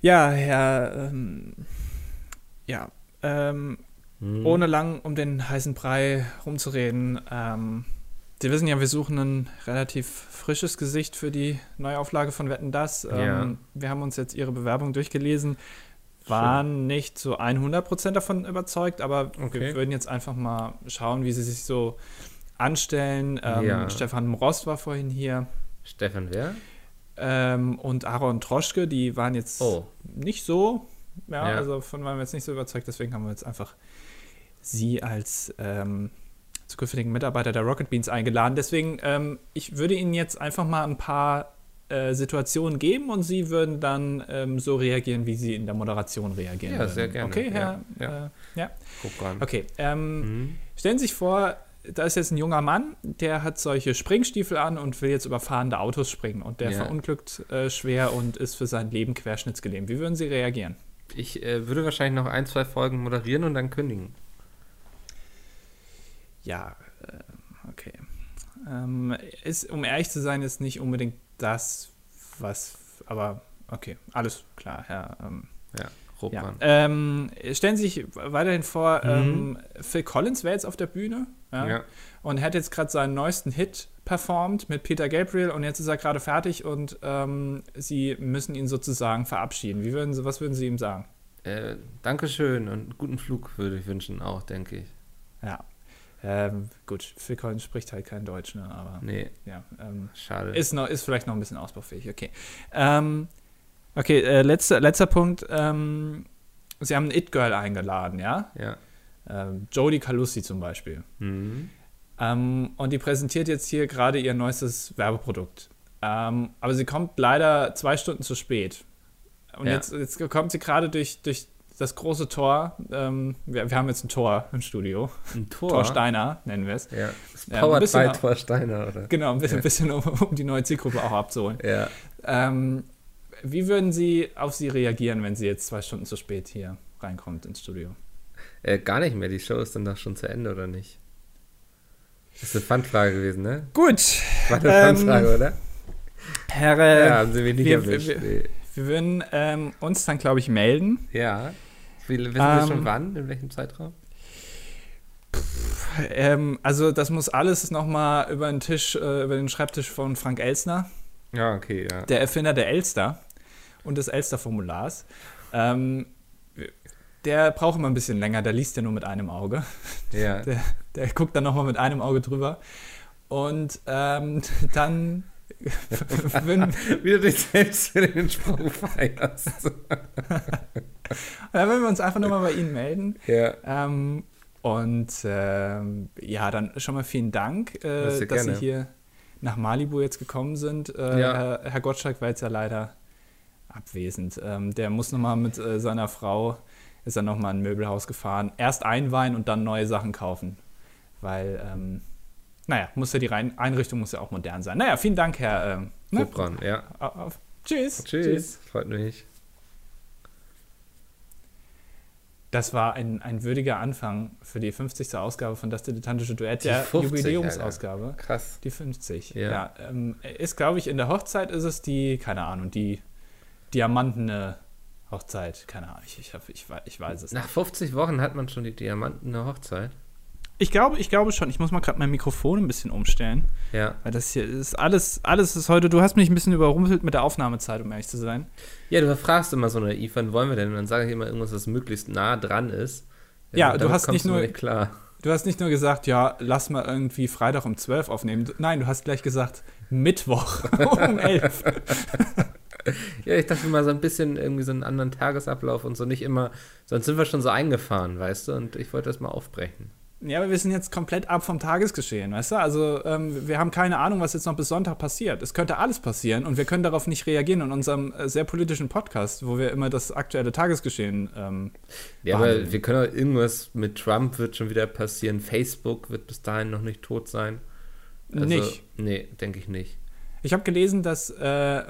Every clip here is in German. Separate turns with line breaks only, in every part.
Ja, Herr, ähm, ja, ähm, hm. ohne lang um den heißen Brei rumzureden, ähm, Sie wissen ja, wir suchen ein relativ frisches Gesicht für die Neuauflage von Wetten Das. Ja. Ähm, wir haben uns jetzt Ihre Bewerbung durchgelesen, waren Schön. nicht zu 100% davon überzeugt, aber okay. wir würden jetzt einfach mal schauen, wie Sie sich so anstellen. Ähm, ja. Stefan Mrost war vorhin hier.
Stefan wer?
Ähm, und Aaron Troschke, die waren jetzt oh. nicht so, ja, ja, also von waren wir jetzt nicht so überzeugt, deswegen haben wir jetzt einfach sie als ähm, zukünftigen Mitarbeiter der Rocket Beans eingeladen. Deswegen, ähm, ich würde Ihnen jetzt einfach mal ein paar äh, Situationen geben und Sie würden dann ähm, so reagieren, wie Sie in der Moderation reagieren.
Ja,
würden.
sehr gerne.
Okay, Herr. Ja. ja. Äh, ja. Okay. Ähm, mhm. Stellen Sie sich vor, da ist jetzt ein junger Mann, der hat solche Springstiefel an und will jetzt über fahrende Autos springen und der ja. verunglückt äh, schwer und ist für sein Leben querschnittsgelähmt. Wie würden Sie reagieren?
Ich äh, würde wahrscheinlich noch ein, zwei Folgen moderieren und dann kündigen.
Ja, äh, okay. Ähm, ist, um ehrlich zu sein, ist nicht unbedingt das, was, aber okay, alles klar, ja. Ähm,
ja. Ja.
Ähm, stellen Sie sich weiterhin vor, mhm. ähm, Phil Collins wäre jetzt auf der Bühne ja, ja. und hat jetzt gerade seinen neuesten Hit performt mit Peter Gabriel und jetzt ist er gerade fertig und ähm, Sie müssen ihn sozusagen verabschieden. Wie würden Sie, was würden Sie ihm sagen?
Äh, Dankeschön und guten Flug würde ich wünschen auch, denke ich.
Ja. Ähm, gut, Phil Collins spricht halt kein Deutsch, ne? Aber
nee.
Ja, ähm,
Schade.
Ist, noch, ist vielleicht noch ein bisschen ausbaufähig, okay. Ähm, Okay, äh, letzter, letzter Punkt. Ähm, Sie haben ein It-Girl eingeladen, ja?
Ja.
Ähm, Jodie Calussi zum Beispiel. Mhm. Ähm, und die präsentiert jetzt hier gerade ihr neuestes Werbeprodukt. Ähm, aber sie kommt leider zwei Stunden zu spät. Und ja. jetzt, jetzt kommt sie gerade durch, durch das große Tor. Ähm, wir, wir, haben jetzt ein Tor im Studio.
Ein Tor?
Tor Steiner nennen wir es.
Ja. Das Powered ja, by Tor Steiner, oder?
Genau, ein bisschen, ja. bisschen um, um, die neue Zielgruppe auch abzuholen.
Ja.
Ähm, wie würden Sie auf Sie reagieren, wenn sie jetzt zwei Stunden zu spät hier reinkommt ins Studio?
Äh, gar nicht mehr. Die Show ist dann doch schon zu Ende, oder nicht? Das ist eine Fandfrage gewesen, ne?
Gut.
War eine ähm, Fandfrage, oder?
Herr, äh,
ja, haben Sie mich nicht wir, erwischt. Wir,
wir, wir würden ähm, uns dann, glaube ich, melden.
Ja. Wissen ähm, wir schon wann? In welchem Zeitraum?
ähm, also das muss alles nochmal über den Tisch, äh, über den Schreibtisch von Frank Elsner.
Ja, okay, ja.
Der Erfinder der Elster und des Elster-Formulars. Ähm, der braucht immer ein bisschen länger, der liest ja nur mit einem Auge.
Ja.
Der, der guckt dann nochmal mit einem Auge drüber. Und ähm, dann.
wenn, Wie du dich selbst für den Sprung feierst.
dann würden wir uns einfach nochmal bei Ihnen melden.
Ja.
Ähm, und ähm, ja, dann schon mal vielen Dank, äh, dass gerne. Sie hier nach Malibu jetzt gekommen sind. Äh, ja. Herr, Herr, Gottschalk war jetzt ja leider abwesend. Ähm, der muss nochmal mit äh, seiner Frau, ist dann nochmal in ein Möbelhaus gefahren. Erst einweihen und dann neue Sachen kaufen. Weil, ähm, naja, muss ja die Rein Einrichtung muss ja auch modern sein. Naja, vielen Dank, Herr. Ähm,
ne? ja.
Auf, auf, tschüss.
Tschüss. Tschüss. Freut mich.
Das war ein, ein würdiger Anfang für die 50. Ausgabe von Das Dilettantische Duett, der 50, Jubiläumsausgabe.
Alter. Krass.
Die 50. Ja. ja ähm, ist, glaube ich, in der Hochzeit ist es die, keine Ahnung, die diamantene Hochzeit. Keine Ahnung, ich, ich, ich, ich weiß es
Nach nicht. 50 Wochen hat man schon die diamantene Hochzeit.
Ich glaube, ich glaube schon. Ich muss mal gerade mein Mikrofon ein bisschen umstellen.
Ja.
Weil das hier ist alles, alles ist heute. Du hast mich ein bisschen überrumpelt mit der Aufnahmezeit, um ehrlich zu sein.
Ja, du fragst immer so naiv, wann wollen wir denn? Und dann sage ich immer irgendwas, was möglichst nah dran ist.
Ja, du hast nicht nur. Nicht klar. Du hast nicht nur gesagt, ja, lass mal irgendwie Freitag um 12 aufnehmen. Nein, du hast gleich gesagt, Mittwoch um 11.
ja, ich dachte mal so ein bisschen irgendwie so einen anderen Tagesablauf und so nicht immer, sonst sind wir schon so eingefahren, weißt du, und ich wollte das mal aufbrechen.
Ja, aber wir sind jetzt komplett ab vom Tagesgeschehen, weißt du? Also ähm, wir haben keine Ahnung, was jetzt noch bis Sonntag passiert. Es könnte alles passieren und wir können darauf nicht reagieren in unserem äh, sehr politischen Podcast, wo wir immer das aktuelle Tagesgeschehen ähm,
Ja, behandeln. aber wir können auch irgendwas mit Trump wird schon wieder passieren. Facebook wird bis dahin noch nicht tot sein.
Also, nicht?
Nee, denke ich nicht.
Ich habe gelesen, dass äh,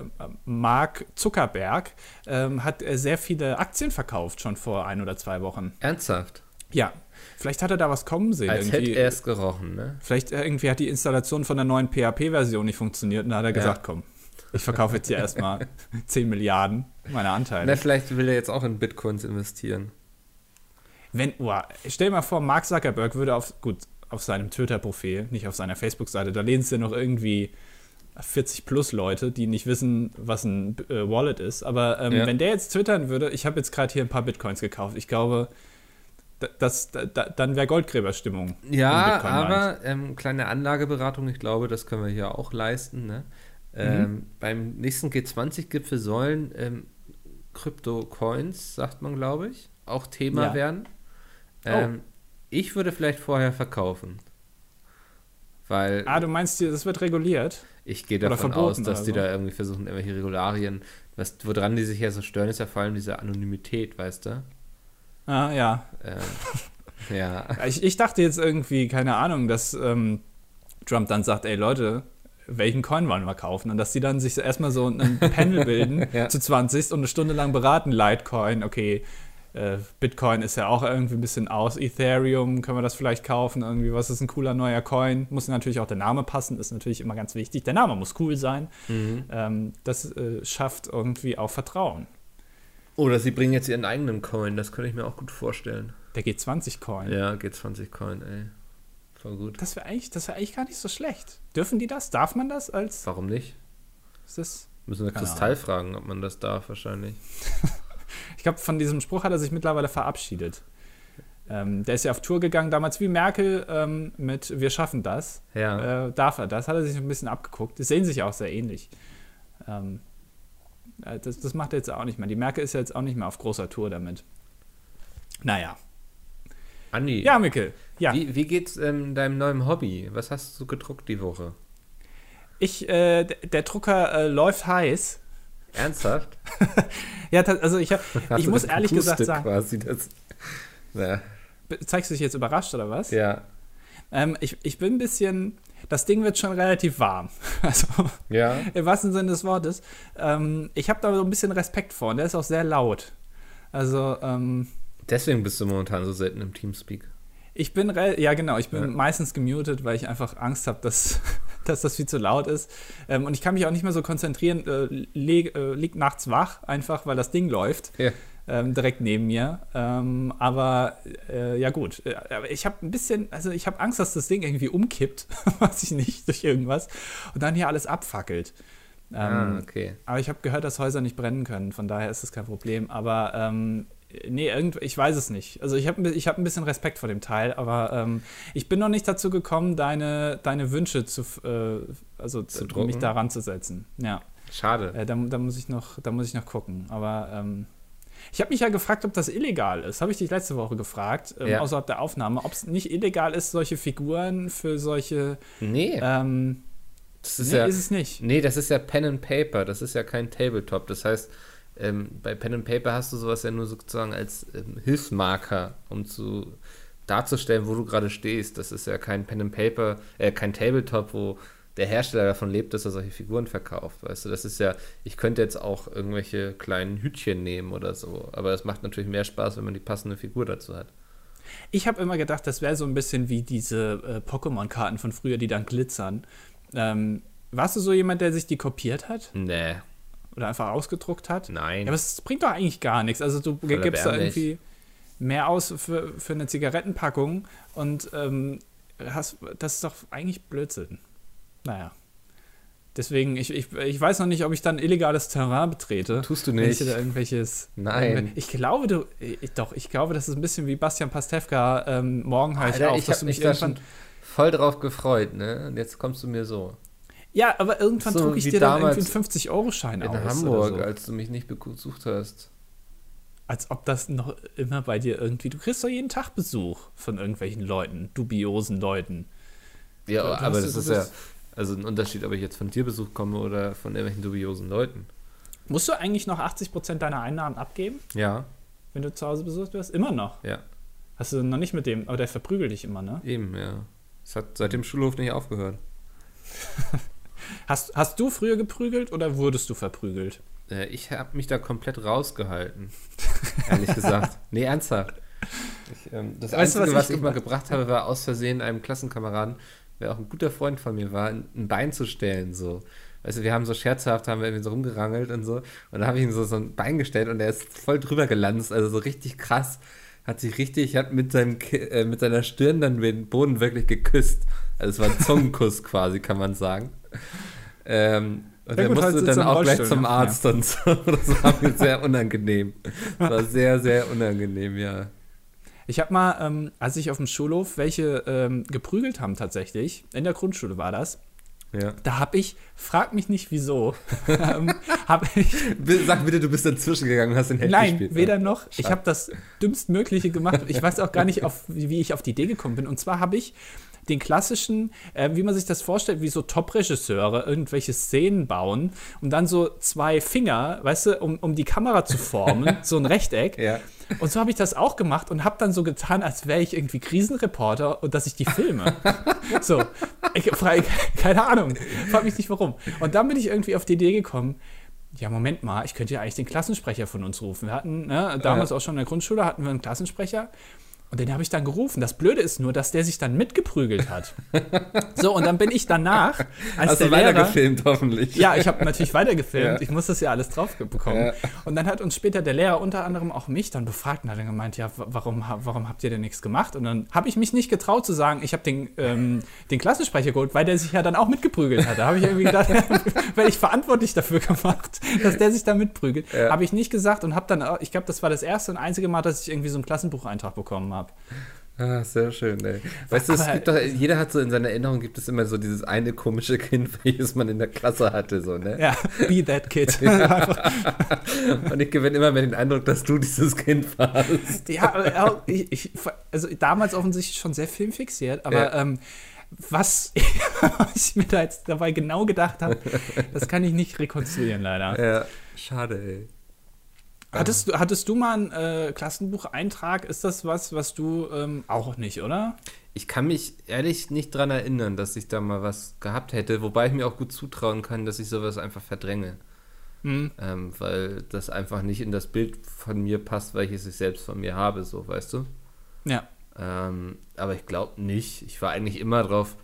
Mark Zuckerberg ähm, hat äh, sehr viele Aktien verkauft schon vor ein oder zwei Wochen.
Ernsthaft?
Ja, Vielleicht hat er da was kommen sehen.
Als irgendwie. hätte er es gerochen, ne?
Vielleicht äh, irgendwie hat die Installation von der neuen PHP-Version nicht funktioniert und da hat er ja. gesagt, komm. Ich verkaufe jetzt hier erstmal 10 Milliarden meiner Anteile.
Na, vielleicht will er jetzt auch in Bitcoins investieren.
Wenn, oh, stell dir mal vor, Mark Zuckerberg würde auf, gut, auf seinem Twitter-Profil, nicht auf seiner Facebook-Seite, da lehnen es ja noch irgendwie 40 plus Leute, die nicht wissen, was ein äh, Wallet ist. Aber ähm, ja. wenn der jetzt twittern würde, ich habe jetzt gerade hier ein paar Bitcoins gekauft, ich glaube, das, das, das dann wäre Goldgräberstimmung.
Ja, aber ähm, kleine Anlageberatung, ich glaube, das können wir hier auch leisten. Ne? Ähm, mhm. beim nächsten G20-Gipfel sollen ähm, Krypto-Coins, sagt man, glaube ich, auch Thema ja. werden. Oh. Ähm, ich würde vielleicht vorher verkaufen. Weil
ah, du meinst, das wird reguliert?
Ich gehe davon aus, dass die da irgendwie versuchen, irgendwelche Regularien, was, woran die sich ja so stören, ist ja vor allem diese Anonymität, weißt du?
Ah, ja.
Ähm, ja.
Ich, ich, dachte jetzt irgendwie, keine Ahnung, dass ähm, Trump dann sagt, ey Leute, welchen Coin wollen wir kaufen? Und dass die dann sich erstmal so ein Panel bilden ja. zu 20 und eine Stunde lang beraten, Litecoin, okay, äh, Bitcoin ist ja auch irgendwie ein bisschen aus. Ethereum können wir das vielleicht kaufen. Irgendwie, was ist ein cooler neuer Coin? Muss natürlich auch der Name passen, ist natürlich immer ganz wichtig. Der Name muss cool sein. Mhm. Ähm, das äh, schafft irgendwie auch Vertrauen.
Oder sie bringen jetzt ihren eigenen Coin, das könnte ich mir auch gut vorstellen.
Der G20-Coin.
Ja, G20-Coin, ey. Voll gut.
Das wäre eigentlich, wär eigentlich gar nicht so schlecht. Dürfen die das? Darf man das als.
Warum nicht?
Ist das.
Müssen wir Kristall fragen, ob man das darf, wahrscheinlich.
Ich glaube, von diesem Spruch hat er sich mittlerweile verabschiedet. Ähm, der ist ja auf Tour gegangen, damals wie Merkel ähm, mit Wir schaffen das.
Ja.
Äh, darf er das? Hat er sich ein bisschen abgeguckt. Die sehen sich auch sehr ähnlich. Ähm, äh, das, das macht er jetzt auch nicht mehr. Die Merkel ist ja jetzt auch nicht mehr auf großer Tour damit. Naja.
Andi.
Ja, Mikkel. Ja.
Wie, wie geht's ähm, deinem neuen Hobby? Was hast du gedruckt die Woche?
Ich, äh, der Drucker äh, läuft heiß.
Ernsthaft?
ja, also ich, hab, ich muss ehrlich gesagt sagen.
Quasi das,
ja. Zeigst du dich jetzt überrascht oder was?
Ja.
Ähm, ich, ich bin ein bisschen. Das Ding wird schon relativ warm. Also,
ja.
im wahrsten Sinne des Wortes. Ähm, ich habe da so ein bisschen Respekt vor und der ist auch sehr laut. Also, ähm,
Deswegen bist du momentan so selten im Teamspeak.
Ich bin, ja genau, ich bin ja. meistens gemutet, weil ich einfach Angst habe, dass, dass das viel zu laut ist. Ähm, und ich kann mich auch nicht mehr so konzentrieren, äh, leg, äh, liegt nachts wach, einfach weil das Ding läuft.
Ja.
Ähm, direkt neben mir. Ähm, aber äh, ja gut, äh, ich habe ein bisschen, also ich habe Angst, dass das Ding irgendwie umkippt, weiß ich nicht, durch irgendwas und dann hier alles abfackelt.
ah, ähm, okay.
Aber ich habe gehört, dass Häuser nicht brennen können, von daher ist das kein Problem. Aber ähm, nee, irgend, ich weiß es nicht. Also ich habe ich hab ein bisschen Respekt vor dem Teil, aber ähm, ich bin noch nicht dazu gekommen, deine, deine Wünsche zu, äh, also zu mich daran zu setzen. Ja.
Schade.
Äh, da, da, muss ich noch, da muss ich noch gucken. Aber ähm, ich habe mich ja gefragt, ob das illegal ist. Habe ich dich letzte Woche gefragt, ähm, ja. außerhalb der Aufnahme, ob es nicht illegal ist, solche Figuren für solche.
Nee.
Ähm,
das ist, nee, ja,
ist es nicht.
Nee, das ist ja Pen and Paper. Das ist ja kein Tabletop. Das heißt, ähm, bei Pen and Paper hast du sowas ja nur sozusagen als ähm, Hilfsmarker, um zu darzustellen, wo du gerade stehst. Das ist ja kein Pen and Paper, äh, kein Tabletop, wo der Hersteller davon lebt, dass er solche Figuren verkauft. Weißt du, das ist ja, ich könnte jetzt auch irgendwelche kleinen Hütchen nehmen oder so, aber es macht natürlich mehr Spaß, wenn man die passende Figur dazu hat.
Ich habe immer gedacht, das wäre so ein bisschen wie diese äh, Pokémon-Karten von früher, die dann glitzern. Ähm, warst du so jemand, der sich die kopiert hat?
Nee,
oder einfach ausgedruckt hat.
Nein.
Ja, aber es bringt doch eigentlich gar nichts. Also du Voll gibst da irgendwie mehr aus für, für eine Zigarettenpackung und ähm, hast, das ist doch eigentlich Blödsinn. Naja. Deswegen, ich, ich, ich weiß noch nicht, ob ich dann illegales Terrain betrete.
Tust du nicht.
Wenn ich da irgendwelches.
Nein.
Ich glaube, du. Ich, doch, ich glaube, das ist ein bisschen wie Bastian Pastewka. Ähm, morgen ich auf,
ich dass du mich irgendwann. voll drauf gefreut, ne? Und jetzt kommst du mir so.
Ja, aber irgendwann so drucke ich dir dann irgendwie einen 50-Euro-Schein aus.
In Hamburg, so. als du mich nicht besucht hast.
Als ob das noch immer bei dir irgendwie. Du kriegst doch jeden Tag Besuch von irgendwelchen Leuten, dubiosen Leuten.
Ja, du, aber das ist ja also ein Unterschied, ob ich jetzt von dir Besuch komme oder von irgendwelchen dubiosen Leuten.
Musst du eigentlich noch 80% deiner Einnahmen abgeben?
Ja.
Wenn du zu Hause besucht wirst? Immer noch?
Ja.
Hast du noch nicht mit dem, aber der verprügelt dich immer, ne?
Eben, ja. Es hat seit dem Schulhof nicht aufgehört.
Hast, hast du früher geprügelt oder wurdest du verprügelt?
Äh, ich habe mich da komplett rausgehalten. ehrlich gesagt. Nee, ernsthaft. Ich, ähm, das weißt Einzige, du, was, was ich, mal gebracht habe, war aus Versehen einem Klassenkameraden, der auch ein guter Freund von mir war, ein Bein zu stellen. So. du, wir haben so scherzhaft, haben wir irgendwie so rumgerangelt und so. Und dann habe ich ihm so, so ein Bein gestellt und er ist voll drüber gelanzt, also so richtig krass. Hat sich richtig, hat mit, seinem, äh, mit seiner Stirn dann den Boden wirklich geküsst. Also es war ein Zungenkuss quasi, kann man sagen. Ähm, und ja, er musste halt dann auch gleich zum Arzt ja. und so. Das war mir sehr unangenehm. Das war sehr, sehr unangenehm, ja.
Ich habe mal, ähm, als ich auf dem Schulhof welche ähm, geprügelt haben tatsächlich, in der Grundschule war das, ja. Da habe ich, frag mich nicht wieso, ähm, hab ich,
Sag bitte, du bist dazwischen gegangen und hast den
Held Nein, gespielt. weder noch. Schade. Ich habe das dümmstmögliche gemacht. Ich weiß auch gar nicht, auf, wie ich auf die Idee gekommen bin. Und zwar habe ich den klassischen, äh, wie man sich das vorstellt, wie so Top-Regisseure irgendwelche Szenen bauen und dann so zwei Finger, weißt du, um, um die Kamera zu formen, so ein Rechteck. Ja. Und so habe ich das auch gemacht und habe dann so getan, als wäre ich irgendwie Krisenreporter und dass ich die filme. so, ich, keine Ahnung, frag mich nicht warum. Und dann bin ich irgendwie auf die Idee gekommen, ja, Moment mal, ich könnte ja eigentlich den Klassensprecher von uns rufen. Wir hatten, ne, damals ja. auch schon in der Grundschule, hatten wir einen Klassensprecher und den habe ich dann gerufen. Das Blöde ist nur, dass der sich dann mitgeprügelt hat. so, und dann bin ich danach.
Als Hast der du weitergefilmt, hoffentlich?
Ja, ich habe natürlich weitergefilmt. Ja. Ich muss das ja alles drauf bekommen. Ja. Und dann hat uns später der Lehrer unter anderem auch mich dann befragt und hat dann gemeint: Ja, warum, warum habt ihr denn nichts gemacht? Und dann habe ich mich nicht getraut zu sagen, ich habe den, ähm, den Klassensprecher geholt, weil der sich ja dann auch mitgeprügelt hat. Da habe ich irgendwie gedacht, werde ich verantwortlich dafür gemacht, dass der sich da mitprügelt. Ja. Habe ich nicht gesagt und habe dann, ich glaube, das war das erste und einzige Mal, dass ich irgendwie so einen Klassenbucheintrag bekommen habe habe.
Ah, sehr schön, ey. Weißt du, es gibt doch, jeder hat so in seiner Erinnerung gibt es immer so dieses eine komische Kind, welches man in der Klasse hatte, so, ne?
Ja, be that kid.
Und ich gewinne immer mehr den Eindruck, dass du dieses Kind warst.
Ja, ich, ich, also damals offensichtlich schon sehr filmfixiert, aber ja. ähm, was ich mir da jetzt dabei genau gedacht habe, das kann ich nicht rekonstruieren, leider.
Ja, schade, ey.
Hattest du, hattest du mal einen äh, Klassenbucheintrag? Ist das was, was du ähm, auch nicht, oder?
Ich kann mich ehrlich nicht daran erinnern, dass ich da mal was gehabt hätte, wobei ich mir auch gut zutrauen kann, dass ich sowas einfach verdränge. Mhm. Ähm, weil das einfach nicht in das Bild von mir passt, welches ich selbst von mir habe, so, weißt du?
Ja.
Ähm, aber ich glaube nicht. Ich war eigentlich immer darauf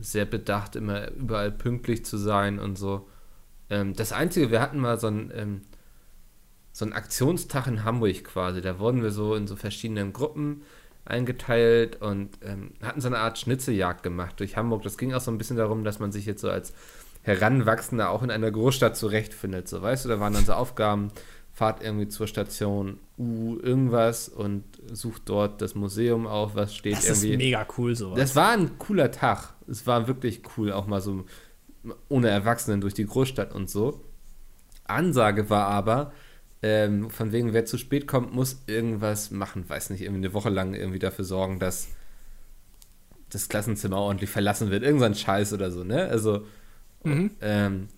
sehr bedacht, immer überall pünktlich zu sein und so. Ähm, das Einzige, wir hatten mal so ein ähm, so ein Aktionstag in Hamburg quasi. Da wurden wir so in so verschiedenen Gruppen eingeteilt und ähm, hatten so eine Art Schnitzeljagd gemacht durch Hamburg. Das ging auch so ein bisschen darum, dass man sich jetzt so als Heranwachsender auch in einer Großstadt zurechtfindet. So, weißt du, da waren dann so Aufgaben, fahrt irgendwie zur Station U irgendwas und sucht dort das Museum auf, was steht das irgendwie.
Das ist mega cool sowas.
Das war ein cooler Tag. Es war wirklich cool, auch mal so ohne Erwachsenen durch die Großstadt und so. Ansage war aber, ähm, von wegen, wer zu spät kommt, muss irgendwas machen, weiß nicht, irgendwie eine Woche lang irgendwie dafür sorgen, dass das Klassenzimmer ordentlich verlassen wird. Irgendein Scheiß oder so, ne? Also, mhm. ähm,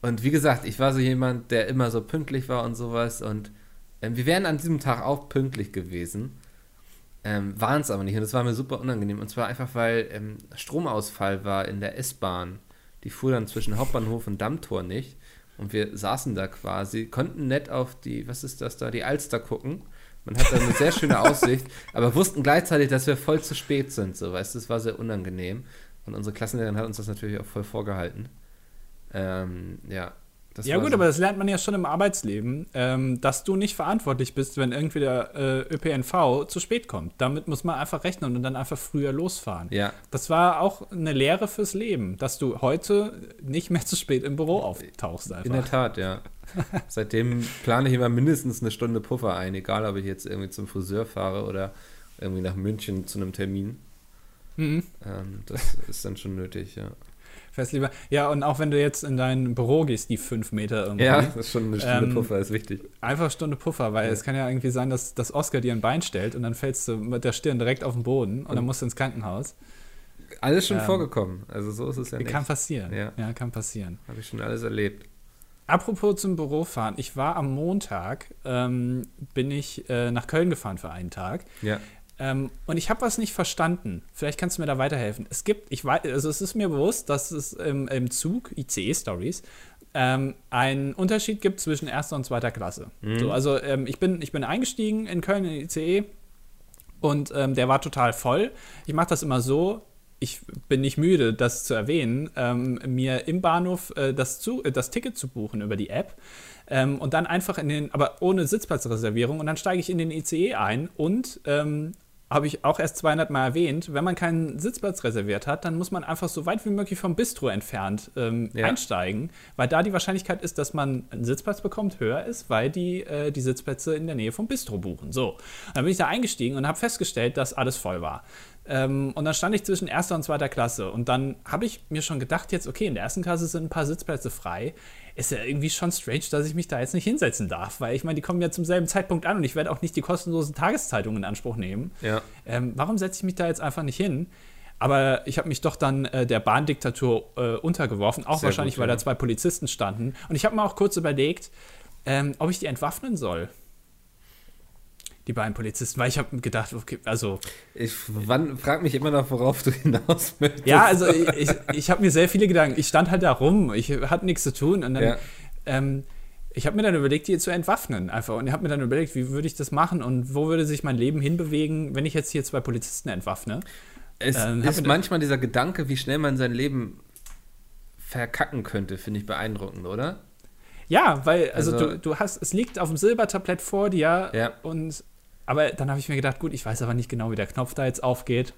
und wie gesagt, ich war so jemand, der immer so pünktlich war und sowas und ähm, wir wären an diesem Tag auch pünktlich gewesen. Ähm, waren es aber nicht und das war mir super unangenehm. Und zwar einfach, weil ähm, Stromausfall war in der S-Bahn. Die fuhr dann zwischen Hauptbahnhof und Dammtor nicht. Und wir saßen da quasi, konnten nett auf die, was ist das da, die Alster gucken. Man hat da eine sehr schöne Aussicht, aber wussten gleichzeitig, dass wir voll zu spät sind. So, weißt du, das war sehr unangenehm. Und unsere Klassenlehrerin hat uns das natürlich auch voll vorgehalten. Ähm, ja,
das ja gut, so. aber das lernt man ja schon im Arbeitsleben, ähm, dass du nicht verantwortlich bist, wenn irgendwie der äh, ÖPNV zu spät kommt. Damit muss man einfach rechnen und dann einfach früher losfahren.
Ja.
Das war auch eine Lehre fürs Leben, dass du heute nicht mehr zu spät im Büro auftauchst. Einfach.
In der Tat, ja. Seitdem plane ich immer mindestens eine Stunde Puffer ein, egal ob ich jetzt irgendwie zum Friseur fahre oder irgendwie nach München zu einem Termin. Mhm. Ähm, das ist dann schon nötig, ja
fährst lieber. Ja, und auch wenn du jetzt in dein Büro gehst, die fünf Meter
irgendwie. Ja, das ist schon eine Stunde ähm, Puffer, ist wichtig.
Einfach Stunde Puffer, weil ja. es kann ja irgendwie sein, dass, dass Oscar dir ein Bein stellt und dann fällst du mit der Stirn direkt auf den Boden und, und dann musst du ins Krankenhaus.
Alles schon ähm, vorgekommen. Also so ist es ja nicht.
Kann passieren. Ja, ja kann passieren.
Habe ich schon alles erlebt.
Apropos zum Bürofahren, ich war am Montag, ähm, bin ich äh, nach Köln gefahren für einen Tag.
Ja.
Ähm, und ich habe was nicht verstanden. Vielleicht kannst du mir da weiterhelfen. Es gibt, ich weiß, also es ist mir bewusst, dass es im, im Zug, ICE-Stories, ähm, einen Unterschied gibt zwischen erster und zweiter Klasse. Mhm. So, also ähm, ich, bin, ich bin eingestiegen in Köln in ICE und ähm, der war total voll. Ich mache das immer so, ich bin nicht müde, das zu erwähnen, ähm, mir im Bahnhof äh, das, zu, äh, das Ticket zu buchen über die App. Ähm, und dann einfach in den, aber ohne Sitzplatzreservierung. Und dann steige ich in den ICE ein und ähm, habe ich auch erst 200 Mal erwähnt, wenn man keinen Sitzplatz reserviert hat, dann muss man einfach so weit wie möglich vom Bistro entfernt ähm, ja. einsteigen, weil da die Wahrscheinlichkeit ist, dass man einen Sitzplatz bekommt, höher ist, weil die äh, die Sitzplätze in der Nähe vom Bistro buchen. So, dann bin ich da eingestiegen und habe festgestellt, dass alles voll war. Ähm, und dann stand ich zwischen erster und zweiter Klasse und dann habe ich mir schon gedacht, jetzt okay, in der ersten Klasse sind ein paar Sitzplätze frei ist ja irgendwie schon strange, dass ich mich da jetzt nicht hinsetzen darf, weil ich meine, die kommen ja zum selben Zeitpunkt an und ich werde auch nicht die kostenlosen Tageszeitungen in Anspruch nehmen.
Ja.
Ähm, warum setze ich mich da jetzt einfach nicht hin? Aber ich habe mich doch dann äh, der Bahndiktatur äh, untergeworfen, auch Sehr wahrscheinlich, gut, ja. weil da zwei Polizisten standen. Und ich habe mir auch kurz überlegt, ähm, ob ich die entwaffnen soll die beiden Polizisten, weil ich habe gedacht, okay, also.
Ich frage mich immer noch, worauf du hinaus
möchtest. Ja, also ich, ich, ich habe mir sehr viele Gedanken. Ich stand halt da rum, ich hatte nichts zu tun und dann. Ja. Ähm, ich habe mir dann überlegt, die zu entwaffnen einfach. Und ich habe mir dann überlegt, wie würde ich das machen und wo würde sich mein Leben hinbewegen, wenn ich jetzt hier zwei Polizisten entwaffne.
Es ähm, ist manchmal dieser Gedanke, wie schnell man sein Leben verkacken könnte, finde ich beeindruckend, oder?
Ja, weil, also, also, du, du hast, es liegt auf dem Silbertablett vor dir
ja.
und aber dann habe ich mir gedacht, gut, ich weiß aber nicht genau, wie der Knopf da jetzt aufgeht.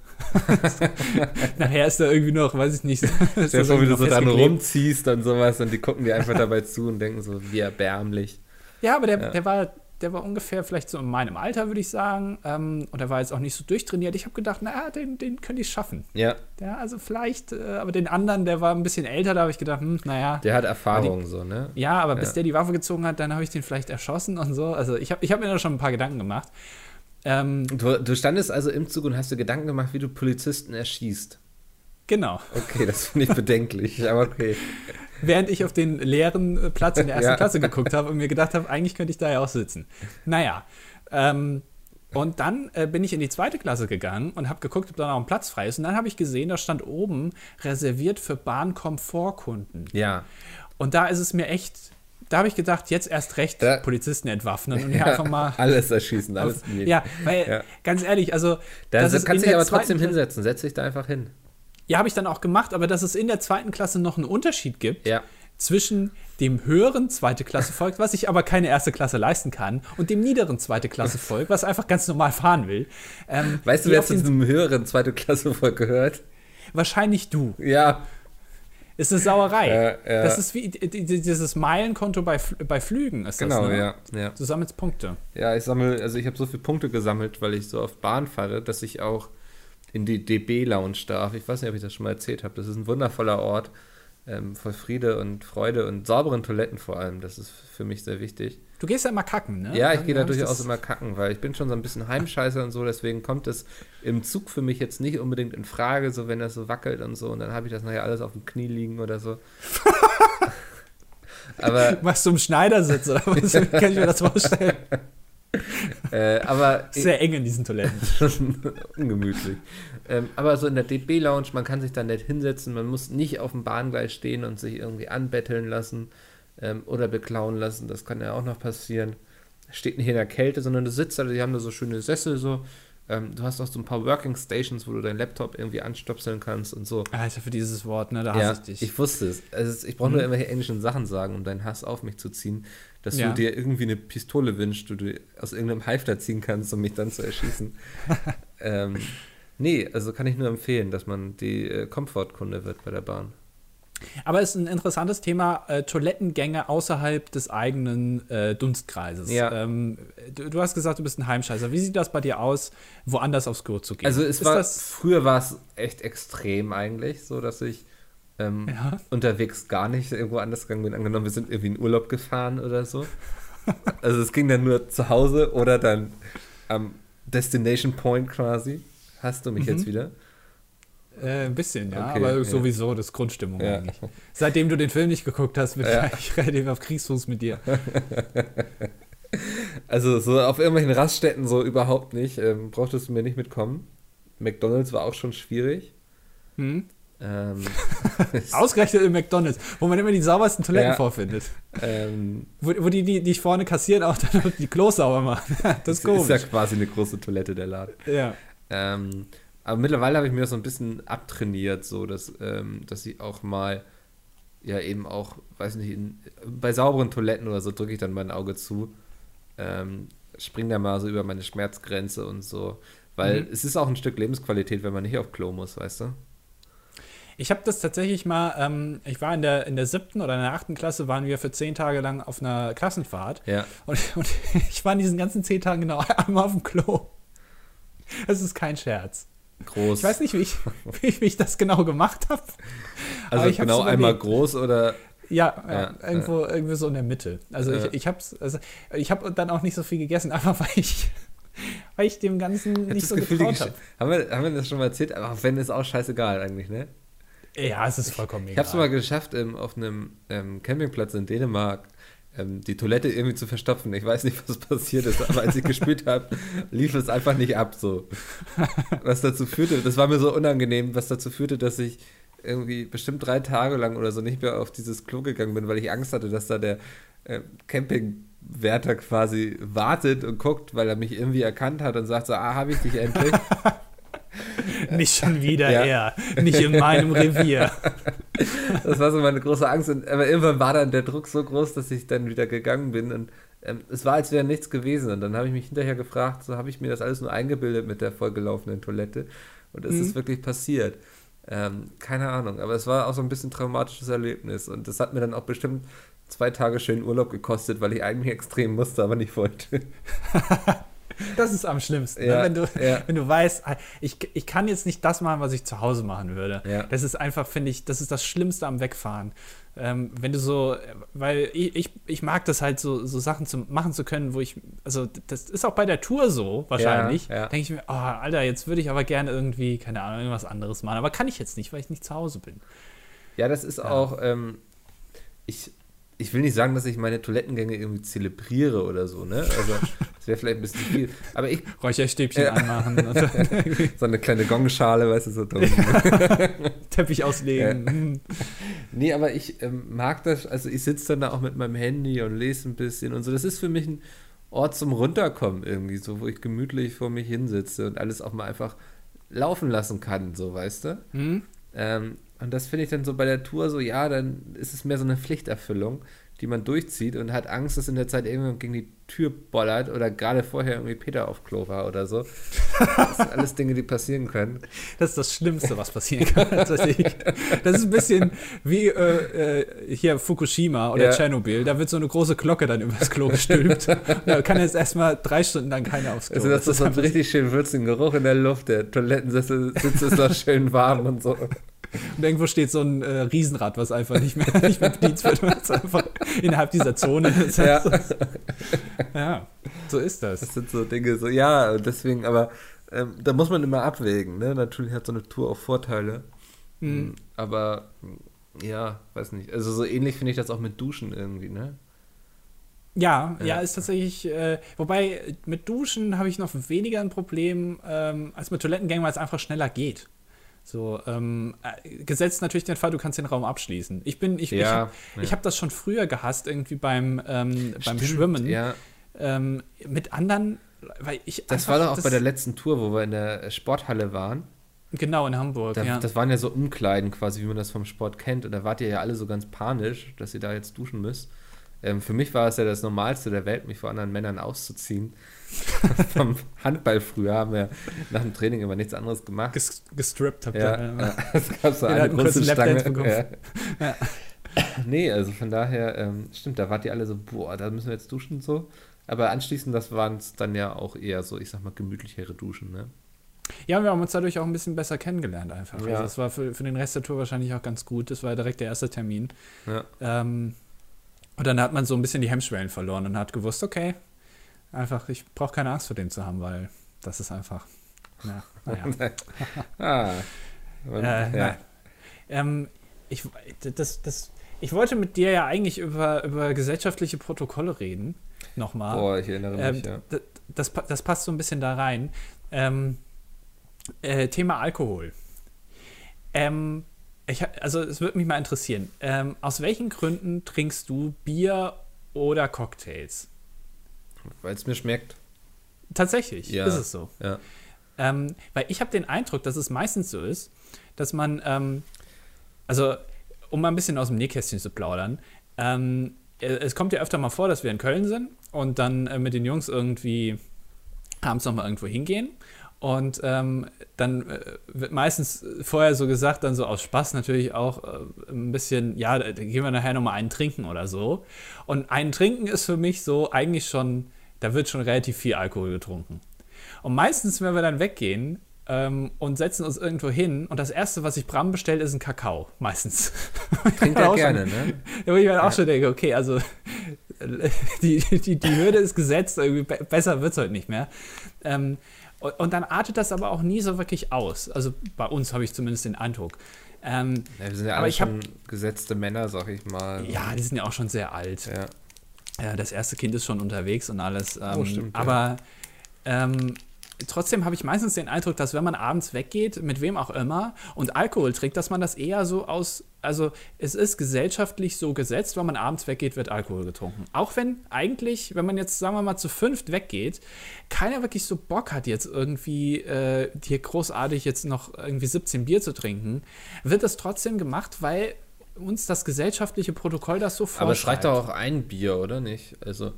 Nachher ist da irgendwie noch, weiß ich nicht.
Stell vor, wie du so dann rumziehst und sowas und die gucken dir einfach dabei zu und denken so, wie erbärmlich.
Ja, aber der, ja. der war der war ungefähr vielleicht so in meinem Alter, würde ich sagen. Ähm, und er war jetzt auch nicht so durchtrainiert. Ich habe gedacht, naja, den, den könnte ich schaffen.
Ja.
Ja, also vielleicht, äh, aber den anderen, der war ein bisschen älter, da habe ich gedacht, hm, naja.
Der hat Erfahrung die, so, ne?
Ja, aber ja. bis der die Waffe gezogen hat, dann habe ich den vielleicht erschossen und so. Also ich habe ich hab mir da schon ein paar Gedanken gemacht.
Ähm, du, du standest also im Zug und hast dir Gedanken gemacht, wie du Polizisten erschießt.
Genau.
Okay, das finde ich bedenklich, aber okay.
Während ich auf den leeren Platz in der ersten ja. Klasse geguckt habe und mir gedacht habe, eigentlich könnte ich da ja auch sitzen. Naja. Ähm, und dann äh, bin ich in die zweite Klasse gegangen und habe geguckt, ob da noch ein Platz frei ist. Und dann habe ich gesehen, da stand oben reserviert für Bahnkomfortkunden.
Ja.
Und da ist es mir echt da habe ich gedacht, jetzt erst recht da, Polizisten entwaffnen und ja, einfach mal.
Alles erschießen, alles.
Auf, ja, weil, ja. ganz ehrlich, also.
Da kannst du dich aber trotzdem hinsetzen, setz dich da einfach hin.
Ja, habe ich dann auch gemacht, aber dass es in der zweiten Klasse noch einen Unterschied gibt
ja.
zwischen dem höheren zweite Klasse Volk, was sich aber keine erste Klasse leisten kann, und dem niederen zweite Klasse Volk, was einfach ganz normal fahren will.
Ähm, weißt du, wer zu diesem höheren zweite Klasse Volk gehört?
Wahrscheinlich du.
Ja.
Ist eine Sauerei. Ja, ja. Das ist wie dieses Meilenkonto bei, bei Flügen. Ist
genau,
das, ne?
ja, ja.
Du sammelst Punkte.
Ja, ich sammle, also ich habe so viele Punkte gesammelt, weil ich so oft Bahn fahre, dass ich auch in die DB-Lounge darf. Ich weiß nicht, ob ich das schon mal erzählt habe. Das ist ein wundervoller Ort ähm, voll Friede und Freude und sauberen Toiletten vor allem. Das ist für mich sehr wichtig.
Du gehst ja immer kacken, ne?
Ja, ich gehe da durchaus immer kacken, weil ich bin schon so ein bisschen Heimscheißer und so, deswegen kommt es im Zug für mich jetzt nicht unbedingt in Frage, so wenn das so wackelt und so und dann habe ich das nachher alles auf dem Knie liegen oder so.
aber Machst du einen Schneidersitz oder was? Kann ich mir das vorstellen?
äh, aber
sehr eng in diesen Toiletten.
ungemütlich. Ähm, aber so in der DB-Lounge, man kann sich da nett hinsetzen, man muss nicht auf dem Bahngleis stehen und sich irgendwie anbetteln lassen ähm, oder beklauen lassen. Das kann ja auch noch passieren. Steht nicht in der Kälte, sondern du sitzt da, die haben da so schöne Sessel so. Ähm, du hast auch so ein paar Working Stations, wo du deinen Laptop irgendwie anstopseln kannst und so.
Alter, für dieses Wort, ne? Da
hasse ja, ich dich. Ich wusste es. Also ich brauche nur mhm. irgendwelche englischen Sachen sagen, um deinen Hass auf mich zu ziehen. Dass ja. du dir irgendwie eine Pistole wünschst, die du aus irgendeinem Halfter ziehen kannst, um mich dann zu erschießen. ähm, nee, also kann ich nur empfehlen, dass man die äh, Komfortkunde wird bei der Bahn.
Aber es ist ein interessantes Thema, äh, Toilettengänge außerhalb des eigenen äh, Dunstkreises.
Ja.
Ähm, du, du, hast gesagt, du bist ein Heimscheißer. Wie sieht das bei dir aus, woanders aufs Klo zu gehen?
Also es ist war, früher war es echt extrem eigentlich, so dass ich ähm, ja. unterwegs gar nicht irgendwo anders gegangen bin. Angenommen, wir sind irgendwie in Urlaub gefahren oder so. also es ging dann nur zu Hause oder dann am Destination Point quasi. Hast du mich mhm. jetzt wieder?
Äh, ein bisschen, ja, okay, aber ja. sowieso das Grundstimmung ja. eigentlich. Seitdem du den Film nicht geguckt hast, bin ja. ich relativ auf Kriegsfuß mit dir.
Also so auf irgendwelchen Raststätten so überhaupt nicht. Ähm, brauchtest du mir nicht mitkommen. McDonalds war auch schon schwierig.
Hm? Ähm, Ausgerechnet im McDonalds, wo man immer die saubersten Toiletten ja, vorfindet. Ähm, wo, wo die, die, die vorne kassieren, auch dann die Klos sauber machen.
das ist, ist ja quasi eine große Toilette, der Laden.
Ja.
Ähm, Aber mittlerweile habe ich mir das so ein bisschen abtrainiert, so dass, ähm, dass ich auch mal ja eben auch, weiß nicht, in, bei sauberen Toiletten oder so drücke ich dann mein Auge zu. Ähm, spring da mal so über meine Schmerzgrenze und so. Weil mhm. es ist auch ein Stück Lebensqualität, wenn man nicht auf Klo muss, weißt du?
Ich habe das tatsächlich mal, ähm, ich war in der, in der siebten oder in der achten Klasse, waren wir für zehn Tage lang auf einer Klassenfahrt.
Ja.
Und, und ich war in diesen ganzen zehn Tagen genau einmal auf dem Klo. Das ist kein Scherz.
Groß.
Ich weiß nicht, wie ich, wie, ich das genau gemacht habe.
Also genau einmal groß oder.
Ja, ja, ja, irgendwo, ja. irgendwie so in der Mitte. Also ja. ich, ich habe also ich habe dann auch nicht so viel gegessen, einfach weil ich, weil ich dem Ganzen nicht so Gefühl, getraut habe.
Haben wir, haben wir das schon mal erzählt? Aber wenn ist auch scheißegal eigentlich, ne?
Ja, es ist vollkommen
egal. Ich habe es mal geschafft, ähm, auf einem ähm, Campingplatz in Dänemark die Toilette irgendwie zu verstopfen. Ich weiß nicht, was passiert ist, aber als ich gespielt habe, lief es einfach nicht ab so. Was dazu führte, das war mir so unangenehm, was dazu führte, dass ich irgendwie bestimmt drei Tage lang oder so nicht mehr auf dieses Klo gegangen bin, weil ich Angst hatte, dass da der äh, Campingwärter quasi wartet und guckt, weil er mich irgendwie erkannt hat und sagt so, ah, habe ich dich endlich.
nicht schon wieder ja. er, nicht in meinem Revier.
Das war so meine große Angst. Und, aber irgendwann war dann der Druck so groß, dass ich dann wieder gegangen bin. Und ähm, es war, als wäre nichts gewesen. Und dann habe ich mich hinterher gefragt, so habe ich mir das alles nur eingebildet mit der vollgelaufenen Toilette. Und es mhm. ist wirklich passiert. Ähm, keine Ahnung, aber es war auch so ein bisschen traumatisches Erlebnis. Und das hat mir dann auch bestimmt zwei Tage schön Urlaub gekostet, weil ich eigentlich extrem musste, aber nicht wollte.
Das ist am schlimmsten, ne? ja, ne? wenn, du, ja. wenn du weißt, ich, ich kann jetzt nicht das machen, was ich zu Hause machen würde. Ja. Das ist einfach, finde ich, das ist das Schlimmste am Wegfahren. Ähm, wenn du so, weil ich, ich, ich, mag das halt so, so Sachen zu machen zu können, wo ich, also das ist auch bei der Tour so wahrscheinlich, denke ich mir, oh, Alter, jetzt würde ich aber gerne irgendwie, keine Ahnung, irgendwas anderes machen. Aber kann ich jetzt nicht, weil ich nicht zu Hause bin.
Ja, das ist auch, ähm, ich, ich will nicht sagen, dass ich meine Toilettengänge irgendwie zelebriere oder so, ne? Also, das wäre vielleicht ein bisschen viel. Aber ich.
Räucherstäbchen äh, anmachen.
so eine kleine Gongschale, weißt du, so dumm.
Teppich auslegen.
Ja. Nee, aber ich ähm, mag das. Also, ich sitze dann da auch mit meinem Handy und lese ein bisschen und so. Das ist für mich ein Ort zum Runterkommen irgendwie, so, wo ich gemütlich vor mich hinsitze und alles auch mal einfach laufen lassen kann, so, weißt du? Mhm. Ähm, und das finde ich dann so bei der Tour so, ja, dann ist es mehr so eine Pflichterfüllung, die man durchzieht und hat Angst, dass in der Zeit irgendjemand gegen die Tür bollert oder gerade vorher irgendwie Peter auf Klo war oder so. Das sind alles Dinge, die passieren können.
Das ist das Schlimmste, was passieren kann. Tatsächlich. Das ist ein bisschen wie äh, äh, hier Fukushima oder ja. Tschernobyl. Da wird so eine große Glocke dann übers Klo gestülpt. da kann jetzt erstmal drei Stunden lang keiner aufs Klo.
Also das, das ist so ein richtig schön würzigen Geruch in der Luft. Der Toilettensitz ist noch schön warm und so.
Und irgendwo steht so ein äh, Riesenrad, was einfach nicht mehr, nicht mehr bedient wird, weil es einfach innerhalb dieser Zone ist. Ja. ja, so ist das.
Das sind so Dinge, so, ja, deswegen, aber ähm, da muss man immer abwägen. Ne? Natürlich hat so eine Tour auch Vorteile. Mhm. Aber ja, weiß nicht. Also so ähnlich finde ich das auch mit Duschen irgendwie, ne?
Ja, ja, ja, ist tatsächlich, äh, wobei mit Duschen habe ich noch weniger ein Problem ähm, als mit Toilettengängen, weil es einfach schneller geht. So, ähm, äh, gesetzt natürlich den Fall, du kannst den Raum abschließen. Ich bin, ich, ja, ich, ja. ich habe das schon früher gehasst, irgendwie beim, ähm, beim Schwimmen.
Ja.
Ähm, mit anderen, weil ich.
Das war doch auch bei der letzten Tour, wo wir in der Sporthalle waren.
Genau, in Hamburg.
Da,
ja.
Das waren ja so Umkleiden quasi, wie man das vom Sport kennt. Und da wart ihr ja alle so ganz panisch, dass ihr da jetzt duschen müsst. Ähm, für mich war es ja das Normalste der Welt, mich vor anderen Männern auszuziehen. Vom Handball früher haben wir nach dem Training immer nichts anderes gemacht.
Ges gestrippt habt
ja, ihr. Ja. Es gab so eine große Stange. Ja. ja. Nee, also von daher, ähm, stimmt, da wart ihr alle so, boah, da müssen wir jetzt duschen und so. Aber anschließend, das waren es dann ja auch eher so, ich sag mal, gemütlichere Duschen, ne?
Ja, wir haben uns dadurch auch ein bisschen besser kennengelernt einfach. Ja. Also das war für, für den Rest der Tour wahrscheinlich auch ganz gut. Das war direkt der erste Termin. Ja. Ähm, und dann hat man so ein bisschen die Hemmschwellen verloren und hat gewusst, okay, einfach, ich brauche keine Angst vor dem zu haben, weil das ist einfach. Ja, naja. ah, äh, ja. Ähm, ich, das, das, ich wollte mit dir ja eigentlich über, über gesellschaftliche Protokolle reden. Nochmal.
Boah, ich erinnere mich,
ähm, ja. Das, das passt so ein bisschen da rein. Ähm, äh, Thema Alkohol. Ähm, ich, also es würde mich mal interessieren, ähm, aus welchen Gründen trinkst du Bier oder Cocktails?
Weil es mir schmeckt.
Tatsächlich, ja. ist es so.
Ja.
Ähm, weil ich habe den Eindruck, dass es meistens so ist, dass man, ähm, also um mal ein bisschen aus dem Nähkästchen zu plaudern, ähm, es kommt ja öfter mal vor, dass wir in Köln sind und dann äh, mit den Jungs irgendwie abends noch mal irgendwo hingehen. Und ähm, dann äh, wird meistens vorher so gesagt, dann so aus Spaß natürlich auch äh, ein bisschen, ja, da gehen wir nachher noch mal einen trinken oder so. Und einen trinken ist für mich so eigentlich schon, da wird schon relativ viel Alkohol getrunken. Und meistens, wenn wir dann weggehen, ähm, und setzen uns irgendwo hin und das erste, was ich Bram bestellt, ist ein Kakao, meistens.
Trinkt er gerne, schon, ne?
Wo ich mir ja. auch schon denke, okay, also die, die, die Hürde ist gesetzt, irgendwie besser wird es heute nicht mehr. Ähm, und, und, dann artet das aber auch nie so wirklich aus. Also bei uns habe ich zumindest den Eindruck.
Ähm, ja, wir sind ja alle schon hab, gesetzte Männer, sag ich mal.
Ja, die sind ja auch schon sehr alt.
Ja.
Äh, das erste Kind ist schon unterwegs und alles. Ähm, oh, stimmt, aber ja. ähm, trotzdem habe ich meistens den Eindruck, dass wenn man abends weggeht, mit wem auch immer, und Alkohol trinkt, dass man das eher so aus, also es ist gesellschaftlich so gesetzt, wenn man abends weggeht, wird Alkohol getrunken. Auch wenn eigentlich, wenn man jetzt, sagen wir mal, zu fünft weggeht, keiner wirklich so Bock hat, jetzt irgendwie äh, hier großartig jetzt noch irgendwie 17 Bier zu trinken, wird das trotzdem gemacht, weil uns das gesellschaftliche Protokoll das so vorschreibt.
Aber reicht doch auch ein Bier, oder nicht? Also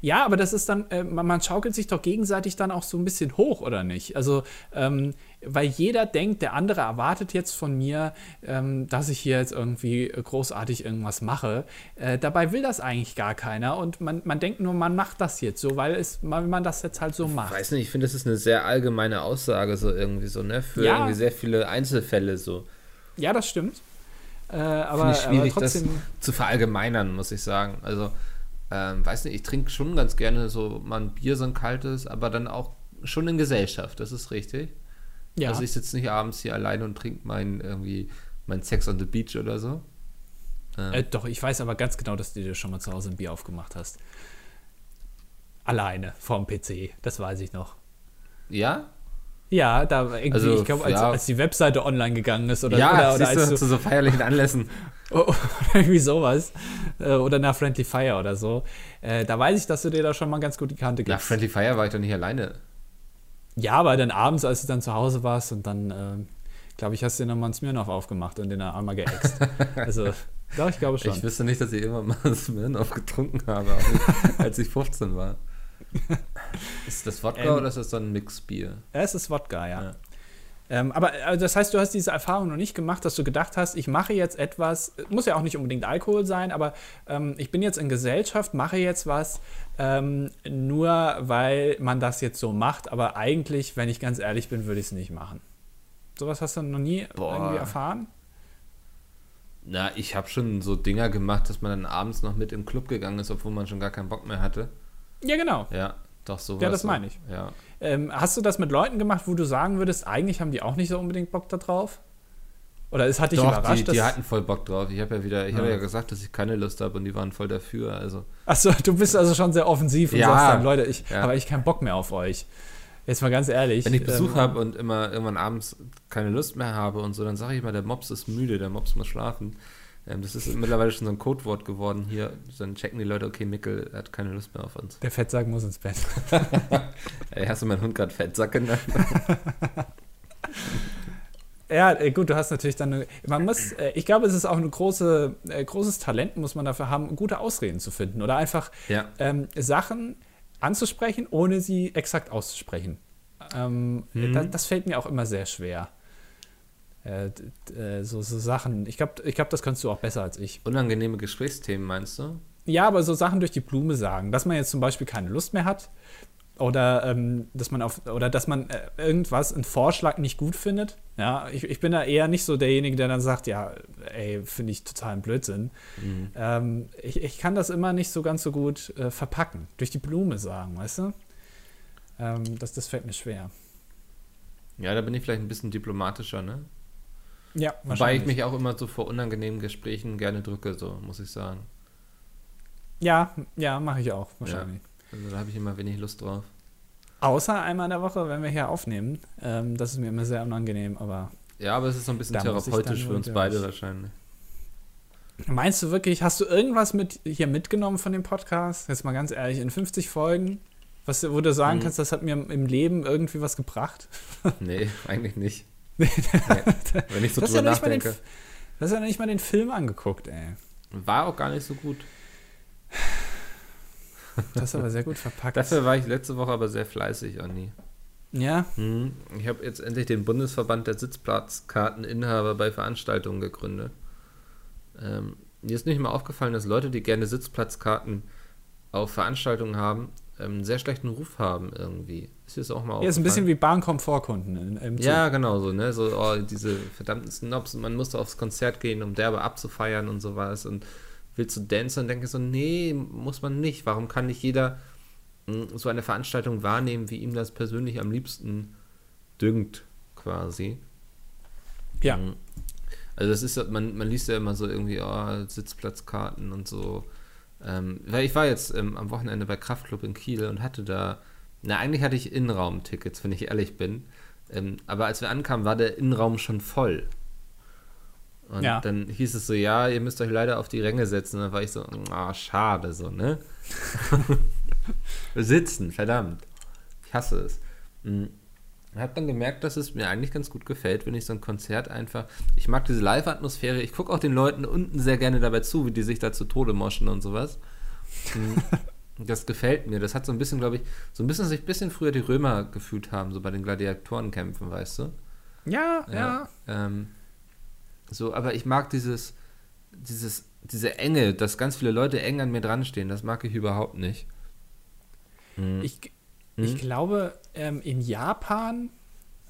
ja, aber das ist dann, äh, man, man, schaukelt sich doch gegenseitig dann auch so ein bisschen hoch, oder nicht? Also, ähm, weil jeder denkt, der andere erwartet jetzt von mir, ähm, dass ich hier jetzt irgendwie großartig irgendwas mache. Äh, dabei will das eigentlich gar keiner und man, man denkt nur, man macht das jetzt so, weil, es, weil man das jetzt halt so macht.
Ich weiß nicht, ich finde, das ist eine sehr allgemeine Aussage, so irgendwie so, ne? Für ja. irgendwie sehr viele Einzelfälle so.
Ja, das stimmt. Äh, aber,
ich schwierig, trotzdem. Das zu verallgemeinern, muss ich sagen. Also ähm, weiß nicht, ich trinke schon ganz gerne so mal ein Bier, so ein kaltes, aber dann auch schon in Gesellschaft, das ist richtig. Ja. Also ich sitze nicht abends hier alleine und trinke mein irgendwie mein Sex on the Beach oder so.
Ähm. Äh, doch, ich weiß aber ganz genau, dass du dir schon mal zu Hause ein Bier aufgemacht hast. Alleine, vorm PC, das weiß ich noch.
Ja?
Ja, da irgendwie, also, ich glaube, als, ja. als, die Webseite online gegangen ist oder,
ja,
oder,
oder als du, zu so feierlichen Anlässen.
oder irgendwie sowas. Äh, oder nach Friendly Fire oder so. Äh, da weiß ich, dass du dir da schon mal ganz gut die Kante gibst.
Nach Friendly Fire war ich doch nicht alleine.
Ja, aber dann abends, als du dann zu Hause warst und dann, äh, glaube ich, hast du dir nochmal einen Smirnoff aufgemacht und den einmal geäxt. also, doch, ich glaube schon.
Ich wüsste nicht, dass ich immer mal einen Smirnoff getrunken habe, als ich 15 war. ist das Wodka ähm, oder ist das so ein Mixbier?
Es ist Wodka, ja. ja. Ähm, aber also das heißt, du hast diese Erfahrung noch nicht gemacht, dass du gedacht hast, ich mache jetzt etwas, muss ja auch nicht unbedingt Alkohol sein, aber ähm, ich bin jetzt in Gesellschaft, mache jetzt was, ähm, nur weil man das jetzt so macht, aber eigentlich, wenn ich ganz ehrlich bin, würde ich es nicht machen. Sowas hast du noch nie Boah. irgendwie erfahren?
Na, ich habe schon so Dinger gemacht, dass man dann abends noch mit im Club gegangen ist, obwohl man schon gar keinen Bock mehr hatte.
Ja, genau.
Ja, doch sowas.
Ja, das meine ich.
Ja.
Ähm, hast du das mit Leuten gemacht, wo du sagen würdest, eigentlich haben die auch nicht so unbedingt Bock da drauf? Oder es hat dich
Doch,
überrascht?
Die, die hatten voll Bock drauf. Ich habe ja wieder, ich ja. habe ja gesagt, dass ich keine Lust habe und die waren voll dafür. Also.
Achso, du bist also schon sehr offensiv und ja. sagst dann, Leute, ich ja. habe eigentlich keinen Bock mehr auf euch. Jetzt mal ganz ehrlich.
Wenn ich Besuch ähm, habe und immer irgendwann abends keine Lust mehr habe und so, dann sage ich mal, der Mops ist müde, der Mops muss schlafen. Ähm, das ist mittlerweile schon so ein Codewort geworden hier. Dann checken die Leute, okay, Mickel hat keine Lust mehr auf uns.
Der Fettsack muss ins Bett.
Ey, hast du meinen Hund gerade Fettsack genannt?
Ja, äh, gut, du hast natürlich dann, eine, man muss, äh, ich glaube, es ist auch ein große, äh, großes Talent, muss man dafür haben, gute Ausreden zu finden oder einfach
ja.
ähm, Sachen anzusprechen, ohne sie exakt auszusprechen. Ähm, mhm. das, das, fällt mir auch immer sehr schwer. Äh, äh, so, so, Sachen. Ich glaube, ich glaub, das kannst du auch besser als ich.
Unangenehme Gesprächsthemen, meinst du?
Ja, aber so Sachen durch die Blume sagen, dass man jetzt zum Beispiel keine Lust mehr hat oder ähm, dass man auf oder dass man äh, irgendwas, einen Vorschlag nicht gut findet. Ja, ich, ich bin da eher nicht so derjenige, der dann sagt, ja, ey, finde ich total ein Blödsinn. Mhm. Ähm, ich, ich kann das immer nicht so ganz so gut äh, verpacken, durch die Blume sagen, weißt du? Ähm, das, das fällt mir schwer.
Ja, da bin ich vielleicht ein bisschen diplomatischer, ne?
Ja,
Wobei ich mich auch immer so vor unangenehmen Gesprächen gerne drücke, so muss ich sagen.
Ja, ja, mache ich auch, wahrscheinlich.
Ja, also da habe ich immer wenig Lust drauf.
Außer einmal in der Woche, wenn wir hier aufnehmen. Ähm, das ist mir immer sehr unangenehm, aber.
Ja, aber es ist so ein bisschen therapeutisch für uns beide wahrscheinlich.
Meinst du wirklich, hast du irgendwas mit hier mitgenommen von dem Podcast? Jetzt mal ganz ehrlich, in 50 Folgen? Was, wo du sagen hm. kannst, das hat mir im Leben irgendwie was gebracht?
nee, eigentlich nicht. Nee. Wenn ich so
drüber ja nachdenke. Den, du hast ja nicht mal den Film angeguckt, ey.
War auch gar nicht so gut.
Das ist aber sehr gut verpackt.
Dafür war ich letzte Woche aber sehr fleißig, Anni.
Ja?
Hm. Ich habe jetzt endlich den Bundesverband der Sitzplatzkarteninhaber bei Veranstaltungen gegründet. Ähm, mir ist nicht mal aufgefallen, dass Leute, die gerne Sitzplatzkarten auf Veranstaltungen haben, einen sehr schlechten Ruf haben irgendwie.
Ist das auch mal Ja, ist ein bisschen wie Bahnkomfortkunden.
Ja, genau so, ne? So, oh, diese verdammten Snobs und man musste aufs Konzert gehen, um derbe abzufeiern und sowas und willst du dancen und denke so, nee, muss man nicht. Warum kann nicht jeder hm, so eine Veranstaltung wahrnehmen, wie ihm das persönlich am liebsten düngt, quasi?
Ja. Hm.
Also das ist, man, man liest ja immer so irgendwie, oh, Sitzplatzkarten und so. Ähm, weil ich war jetzt ähm, am Wochenende bei Kraftclub in Kiel und hatte da, na eigentlich hatte ich Innenraumtickets, wenn ich ehrlich bin. Ähm, aber als wir ankamen, war der Innenraum schon voll. Und ja. dann hieß es so, ja, ihr müsst euch leider auf die Ränge setzen. Und dann war ich so, ah, oh, schade, so, ne? Sitzen, verdammt. Ich hasse es. Mhm. Ich habe dann gemerkt, dass es mir eigentlich ganz gut gefällt, wenn ich so ein Konzert einfach. Ich mag diese Live-Atmosphäre. Ich gucke auch den Leuten unten sehr gerne dabei zu, wie die sich da zu Tode moschen und sowas. das gefällt mir. Das hat so ein bisschen, glaube ich, so ein bisschen sich ein bisschen früher die Römer gefühlt haben, so bei den Gladiatorenkämpfen, weißt du?
Ja, ja.
ja. Ähm, so, aber ich mag dieses, dieses, diese Enge, dass ganz viele Leute eng an mir dran stehen. Das mag ich überhaupt nicht.
Hm. Ich, hm? Ich glaube, ähm, in Japan,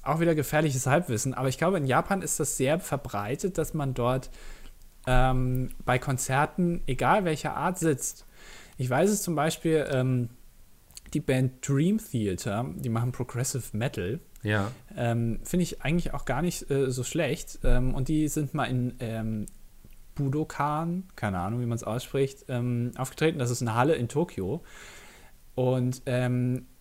auch wieder gefährliches Halbwissen, aber ich glaube, in Japan ist das sehr verbreitet, dass man dort ähm, bei Konzerten, egal welcher Art, sitzt. Ich weiß es zum Beispiel, ähm, die Band Dream Theater, die machen Progressive Metal.
Ja.
Ähm, Finde ich eigentlich auch gar nicht äh, so schlecht. Ähm, und die sind mal in ähm, Budokan, keine Ahnung, wie man es ausspricht, ähm, aufgetreten. Das ist eine Halle in Tokio. Und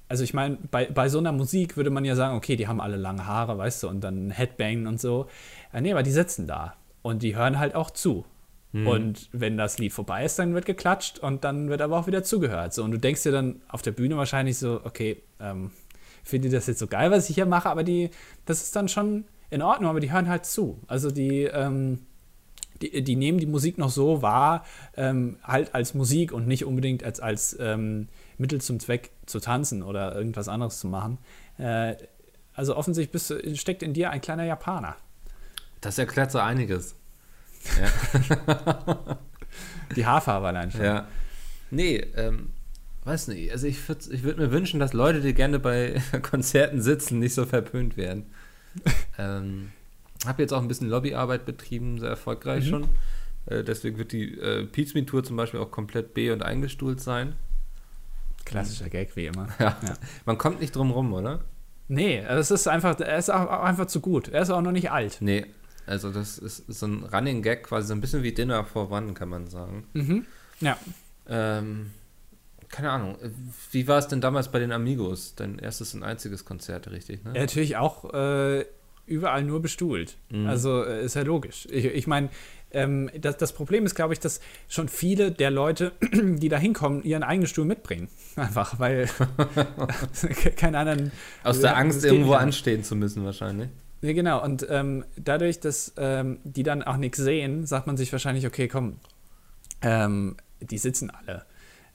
also ich meine, bei, bei so einer Musik würde man ja sagen, okay, die haben alle lange Haare, weißt du, und dann Headbang und so. Ja, nee, aber die sitzen da und die hören halt auch zu. Hm. Und wenn das Lied vorbei ist, dann wird geklatscht und dann wird aber auch wieder zugehört. So, und du denkst dir dann auf der Bühne wahrscheinlich so, okay, ähm, finde ich das jetzt so geil, was ich hier mache, aber die, das ist dann schon in Ordnung, aber die hören halt zu. Also die, ähm, die, die nehmen die Musik noch so wahr, ähm, halt als Musik und nicht unbedingt als, als ähm, Mittel zum Zweck zu tanzen oder irgendwas anderes zu machen. Äh, also offensichtlich bist, steckt in dir ein kleiner Japaner.
Das erklärt so einiges.
Ja. Die Haarfarbe allein schon.
Ja. Nee, ähm, weiß nicht. Also ich würde ich würd mir wünschen, dass Leute, die gerne bei Konzerten sitzen, nicht so verpönt werden. ähm, habe jetzt auch ein bisschen Lobbyarbeit betrieben, sehr erfolgreich mhm. schon. Äh, deswegen wird die äh, Pizza Tour zum Beispiel auch komplett B- und eingestuhlt sein.
Klassischer Gag, wie immer.
Ja. ja. Man kommt nicht drum rum, oder?
Nee, es ist einfach, er ist auch einfach zu gut. Er ist auch noch nicht alt.
Nee, also das ist so ein Running Gag, quasi so ein bisschen wie Dinner for One, kann man sagen.
Mhm. Ja.
Ähm, keine Ahnung. Wie war es denn damals bei den Amigos? Dein erstes und einziges Konzert, richtig? Ne?
Ja, natürlich auch äh, überall nur bestuhlt. Mhm. Also äh, ist ja logisch. Ich, ich meine, ähm, das, das Problem ist, glaube ich, dass schon viele der Leute, die da hinkommen, ihren eigenen Stuhl mitbringen. Einfach, weil keinen anderen.
Aus der Angst, irgendwo anstehen zu müssen, wahrscheinlich.
Ja, genau. Und ähm, dadurch, dass ähm, die dann auch nichts sehen, sagt man sich wahrscheinlich, okay, komm, ähm, die sitzen alle.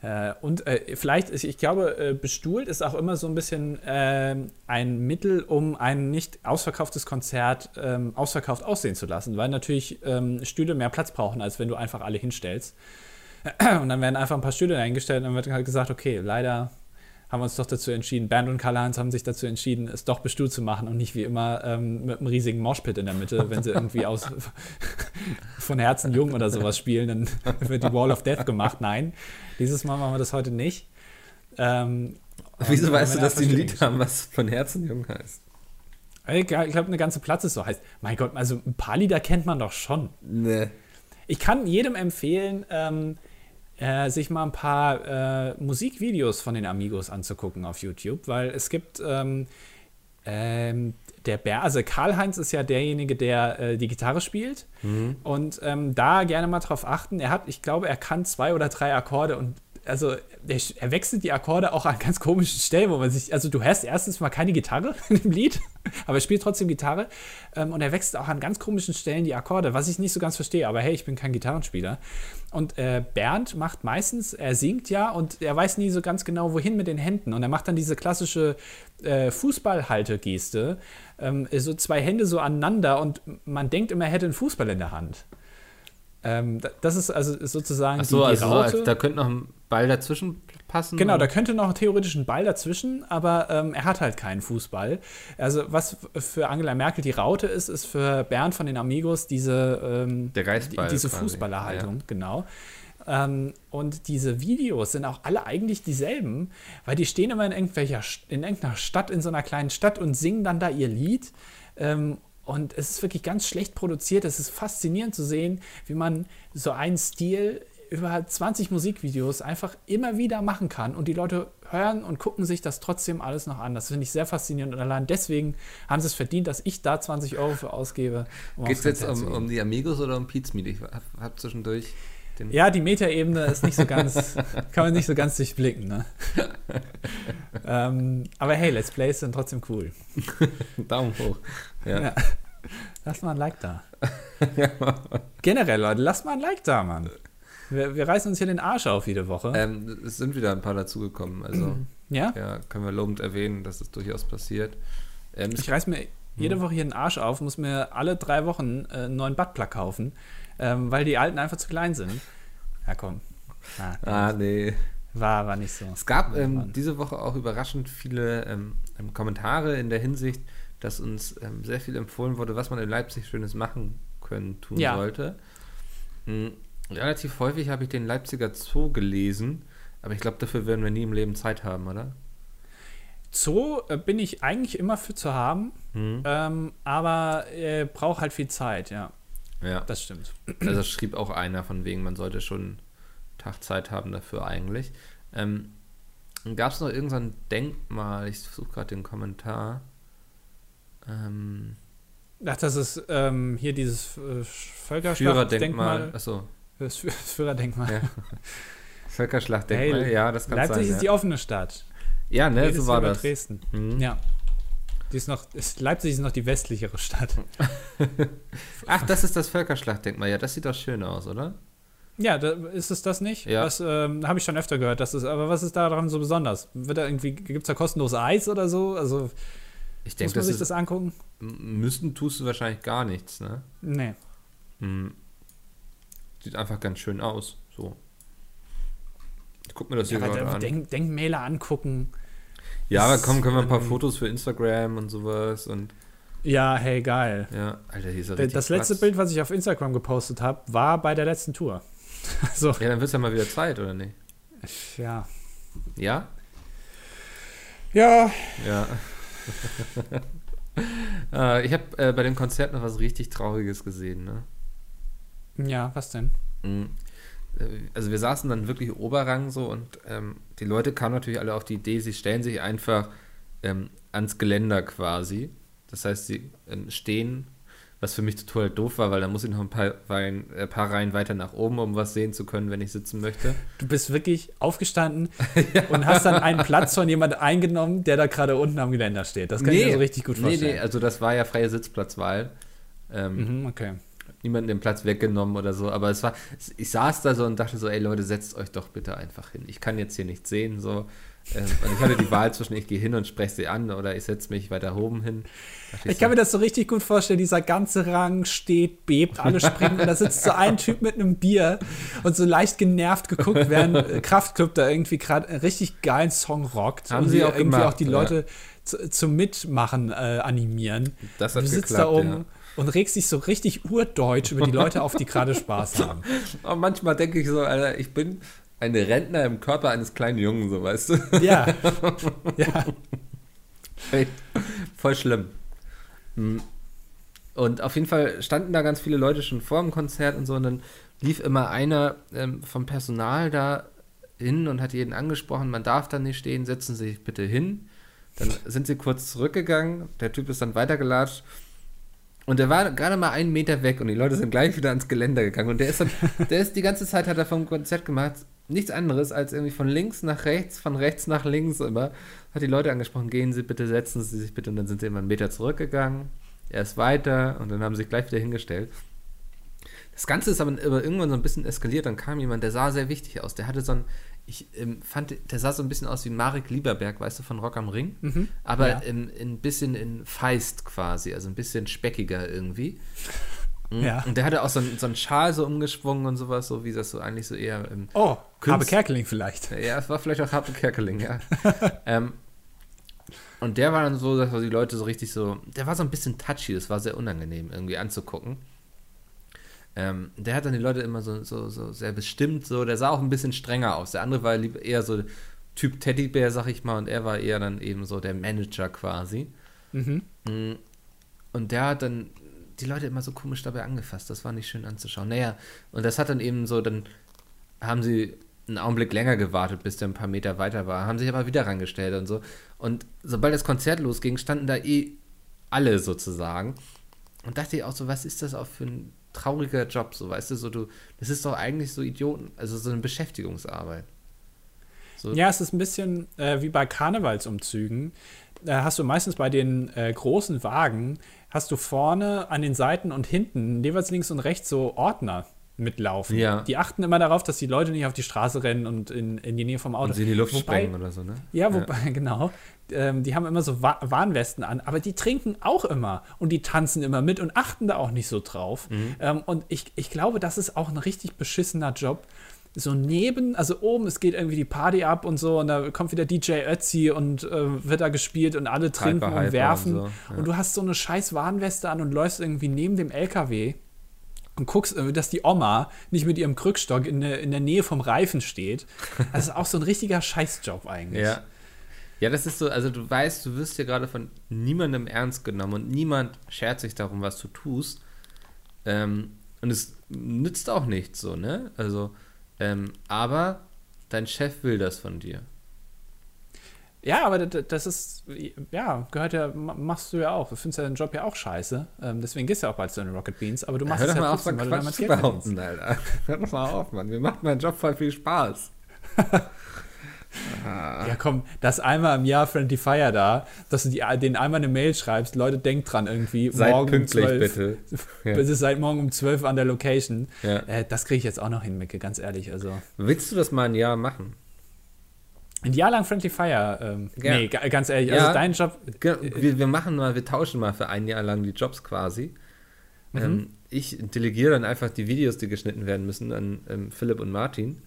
Äh, und äh, vielleicht, ich glaube, äh, bestuhlt ist auch immer so ein bisschen ähm, ein Mittel, um ein nicht ausverkauftes Konzert ähm, ausverkauft aussehen zu lassen, weil natürlich ähm, Stühle mehr Platz brauchen, als wenn du einfach alle hinstellst. Und dann werden einfach ein paar Stühle eingestellt und dann wird halt gesagt, okay, leider haben wir uns doch dazu entschieden, Bernd und Karl-Heinz haben sich dazu entschieden, es doch bestuhlt zu machen und nicht wie immer ähm, mit einem riesigen Moshpit in der Mitte, wenn sie irgendwie aus von Herzen jung oder sowas spielen, dann wird die Wall of Death gemacht. Nein, dieses Mal machen wir das heute nicht. Ähm,
Wieso weißt du, dass die ein Lied haben, was von Herzen jung heißt?
Ich glaube, eine ganze Platz ist so heißt. Mein Gott, also ein paar Lieder kennt man doch schon.
Nee.
Ich kann jedem empfehlen, ähm, äh, sich mal ein paar äh, Musikvideos von den Amigos anzugucken auf YouTube, weil es gibt ähm, ähm, der Bär, also Karl-Heinz ist ja derjenige, der äh, die Gitarre spielt. Mhm. Und ähm, da gerne mal drauf achten. Er hat, ich glaube, er kann zwei oder drei Akkorde und also der, er wechselt die Akkorde auch an ganz komischen Stellen, wo man sich, also du hörst erstens mal keine Gitarre in dem Lied, aber er spielt trotzdem Gitarre ähm, und er wechselt auch an ganz komischen Stellen die Akkorde, was ich nicht so ganz verstehe, aber hey, ich bin kein Gitarrenspieler. Und äh, Bernd macht meistens, er singt ja und er weiß nie so ganz genau, wohin mit den Händen und er macht dann diese klassische äh, Fußballhaltegeste, ähm, so zwei Hände so aneinander und man denkt immer, er hätte einen Fußball in der Hand. Ähm, das ist also sozusagen
Ach so, die, die also Raute. da könnte noch ein Ball dazwischen passen.
Genau, da könnte noch theoretisch ein Ball dazwischen, aber ähm, er hat halt keinen Fußball. Also was für Angela Merkel die Raute ist, ist für Bernd von den Amigos diese, ähm,
Der Geistball
diese Fußballerhaltung, ja. genau. Ähm, und diese Videos sind auch alle eigentlich dieselben, weil die stehen immer in irgendwelcher in irgendeiner Stadt, in so einer kleinen Stadt und singen dann da ihr Lied. Ähm, und es ist wirklich ganz schlecht produziert. Es ist faszinierend zu sehen, wie man so einen Stil über 20 Musikvideos einfach immer wieder machen kann und die Leute hören und gucken sich das trotzdem alles noch an. Das finde ich sehr faszinierend und allein deswegen haben sie es verdient, dass ich da 20 Euro für ausgebe.
Um Geht es jetzt um, um, die Amigos oder um Pizmeet? Ich habe hab zwischendurch
ja, die Metaebene ist nicht so ganz, kann man nicht so ganz durchblicken. Ne? ähm, aber hey, Let's Plays sind trotzdem cool.
Daumen hoch. Ja. ja.
Lass mal ein Like da. Generell, Leute, lasst mal ein Like da, Mann. Wir, wir reißen uns hier den Arsch auf jede Woche.
Ähm, es sind wieder ein paar dazugekommen. Also,
ja?
ja, können wir lobend erwähnen, dass es durchaus passiert.
Ähm, ich reiß mir jede hm. Woche hier den Arsch auf, muss mir alle drei Wochen äh, einen neuen Buttplug kaufen ähm, weil die alten einfach zu klein sind. Ja, komm.
Ah, ah nee.
War, war nicht so.
Es gab ähm, diese Woche auch überraschend viele ähm, ähm, Kommentare in der Hinsicht, dass uns ähm, sehr viel empfohlen wurde, was man in Leipzig Schönes machen können, tun ja. sollte. Mhm. Relativ häufig habe ich den Leipziger Zoo gelesen, aber ich glaube, dafür werden wir nie im Leben Zeit haben, oder?
Zoo äh, bin ich eigentlich immer für zu haben, mhm. ähm, aber äh, braucht halt viel Zeit, ja.
Ja.
Das stimmt.
Also schrieb auch einer von wegen, man sollte schon Tag Zeit haben dafür eigentlich. Ähm, Gab es noch irgendein Denkmal? Ich suche gerade den Kommentar. Ähm,
Ach, das ist ähm, hier dieses äh,
Völkerschlachtdenkmal. Achso.
Das Führerdenkmal.
Ja. Völkerschlachtdenkmal, hey, ja, das kann
Leipzig
sein.
Leipzig ist ja. die offene Stadt.
Ja, ne, so war das.
Dresden. Mhm. Ja. Die ist noch, ist, Leipzig ist noch die westlichere Stadt.
Ach, das ist das Völkerschlachtdenkmal. Ja, das sieht doch schön aus, oder?
Ja, da, ist es das nicht?
Ja.
Das ähm, habe ich schon öfter gehört. Das ist, aber was ist daran so besonders? Wird da irgendwie, gibt es da kostenlos Eis oder so? Also,
ich denke,
muss man sich das angucken?
Müssten tust du wahrscheinlich gar nichts, ne?
Nee.
Hm. Sieht einfach ganz schön aus. So. Ich guck mir das ja, hier gerade an.
Denk, Denkmäler angucken.
Ja, aber komm, können wir ein paar Fotos für Instagram und sowas und.
Ja, hey, geil.
Ja, Alter, hier ist
ja Das letzte Platz. Bild, was ich auf Instagram gepostet habe, war bei der letzten Tour.
so. Ja, dann wird es ja mal wieder Zeit, oder nicht?
Ja.
Ja?
Ja.
Ja. äh, ich habe äh, bei dem Konzert noch was richtig Trauriges gesehen, ne?
Ja, was denn?
Mhm. Äh, also wir saßen dann wirklich Oberrang so und ähm, die Leute kamen natürlich alle auf die Idee, sie stellen sich einfach ähm, ans Geländer quasi. Das heißt, sie ähm, stehen, was für mich total doof war, weil da muss ich noch ein paar, Reihen, ein äh, paar Reihen weiter nach oben, um was sehen zu können, wenn ich sitzen möchte.
Du bist wirklich aufgestanden ja. und hast dann einen Platz von jemand eingenommen, der da gerade unten am Geländer steht. Das kann nee, ich mir so richtig gut vorstellen. Nee, nee,
also das war ja freie Sitzplatzwahl.
Ähm, mhm, okay
niemanden den Platz weggenommen oder so, aber es war, ich saß da so und dachte so, ey Leute, setzt euch doch bitte einfach hin. Ich kann jetzt hier nichts sehen, so. Ähm, und ich hatte die Wahl zwischen, ich gehe hin und spreche sie an oder ich setze mich weiter oben hin.
Ich, ich kann so, mir das so richtig gut vorstellen, dieser ganze Rang steht, bebt, alle springen und da sitzt so ein Typ mit einem Bier und so leicht genervt geguckt, während Kraftclub da irgendwie gerade einen richtig geilen Song rockt
Haben und sie auch
irgendwie
gemacht,
auch die Leute ja. zu, zum Mitmachen äh, animieren.
Das hat
du
sitzt
geklappt, da oben. Ja und regst dich so richtig urdeutsch über die Leute auf, die gerade Spaß haben.
Und manchmal denke ich so, Alter, ich bin ein Rentner im Körper eines kleinen Jungen, so weißt du.
Ja. ja.
Hey, voll schlimm. Hm. Und auf jeden Fall standen da ganz viele Leute schon vor dem Konzert und so. Und dann lief immer einer ähm, vom Personal da hin und hat jeden angesprochen, man darf da nicht stehen, setzen Sie sich bitte hin. Dann sind sie kurz zurückgegangen, der Typ ist dann weitergelatscht und der war gerade mal einen Meter weg und die Leute sind gleich wieder ans Geländer gegangen. Und der ist dann, der ist die ganze Zeit, hat er vom Konzert gemacht, nichts anderes als irgendwie von links nach rechts, von rechts nach links immer. Hat die Leute angesprochen, gehen Sie bitte, setzen Sie sich bitte. Und dann sind sie immer einen Meter zurückgegangen. Er ist weiter und dann haben sie sich gleich wieder hingestellt. Das Ganze ist aber irgendwann so ein bisschen eskaliert. Dann kam jemand, der sah sehr wichtig aus. Der hatte so ein, ich ähm, fand, der sah so ein bisschen aus wie Marek Lieberberg, weißt du, von Rock am Ring. Mhm, aber ja. in, ein bisschen in Feist quasi, also ein bisschen speckiger irgendwie. Mhm. Ja. Und der hatte auch so einen, so einen Schal so umgeschwungen und sowas, so wie das so eigentlich so eher im.
Oh, Kunst Habe Kerkeling vielleicht.
Ja, es war vielleicht auch Habe Kerkeling, ja. ähm, und der war dann so, dass die Leute so richtig so. Der war so ein bisschen touchy, das war sehr unangenehm irgendwie anzugucken. Ähm, der hat dann die Leute immer so, so, so sehr bestimmt, so, der sah auch ein bisschen strenger aus. Der andere war eher so Typ Teddybär, sag ich mal, und er war eher dann eben so der Manager quasi. Mhm. Mm, und der hat dann die Leute immer so komisch dabei angefasst. Das war nicht schön anzuschauen. Naja, und das hat dann eben so, dann haben sie einen Augenblick länger gewartet, bis der ein paar Meter weiter war, haben sich aber wieder rangestellt und so. Und sobald das Konzert losging, standen da eh alle sozusagen. Und dachte ich auch so, was ist das auch für ein trauriger Job, so weißt du, so du, das ist doch eigentlich so Idioten, also so eine Beschäftigungsarbeit.
So. Ja, es ist ein bisschen äh, wie bei Karnevalsumzügen. Da hast du meistens bei den äh, großen Wagen, hast du vorne an den Seiten und hinten, jeweils links und rechts, so Ordner mitlaufen. Ja. Die achten immer darauf, dass die Leute nicht auf die Straße rennen und in, in die Nähe vom Auto. Und
sie in die Luft wobei, sprengen oder so, ne?
Ja, wobei, ja. genau. Ähm, die haben immer so Wa Warnwesten an, aber die trinken auch immer und die tanzen immer mit und achten da auch nicht so drauf. Mhm. Ähm, und ich, ich glaube, das ist auch ein richtig beschissener Job. So neben, also oben, es geht irgendwie die Party ab und so, und da kommt wieder DJ Ötzi und äh, wird da gespielt und alle trinken Hyper, und werfen. Und, so, ja. und du hast so eine scheiß Warnweste an und läufst irgendwie neben dem LKW und guckst, äh, dass die Oma nicht mit ihrem Krückstock in der, in der Nähe vom Reifen steht. Das ist auch so ein richtiger Scheißjob eigentlich.
Ja. Ja, das ist so, also du weißt, du wirst hier gerade von niemandem ernst genommen und niemand schert sich darum, was du tust. Ähm, und es nützt auch nichts so, ne? Also, ähm, aber dein Chef will das von dir.
Ja, aber das ist, ja, gehört ja, machst du ja auch. Du findest ja deinen Job ja auch scheiße. Ähm, deswegen gehst du ja auch bald zu den Rocket Beans. Aber du machst Hör es ja
mal trotzdem, auf, weil du damit Geld behaupten, Alter. Hör doch mal auf, Mann. Mir macht mein Job voll viel Spaß.
ja, komm, das einmal im Jahr Friendly Fire da, dass du die, denen einmal eine Mail schreibst, Leute, denkt dran irgendwie.
Seid morgen pünktlich, um 12, bitte.
Ja. Bis es seit morgen um 12 an der Location. Ja. Äh, das kriege ich jetzt auch noch hin, Micke, ganz ehrlich. Also.
Willst du das mal ein Jahr machen?
Ein Jahr lang Friendly Fire. Ähm, ja. Nee, ganz ehrlich, ja. also dein Job.
Wir, wir, machen mal, wir tauschen mal für ein Jahr lang die Jobs quasi. Mhm. Ähm, ich delegiere dann einfach die Videos, die geschnitten werden müssen, an ähm, Philipp und Martin.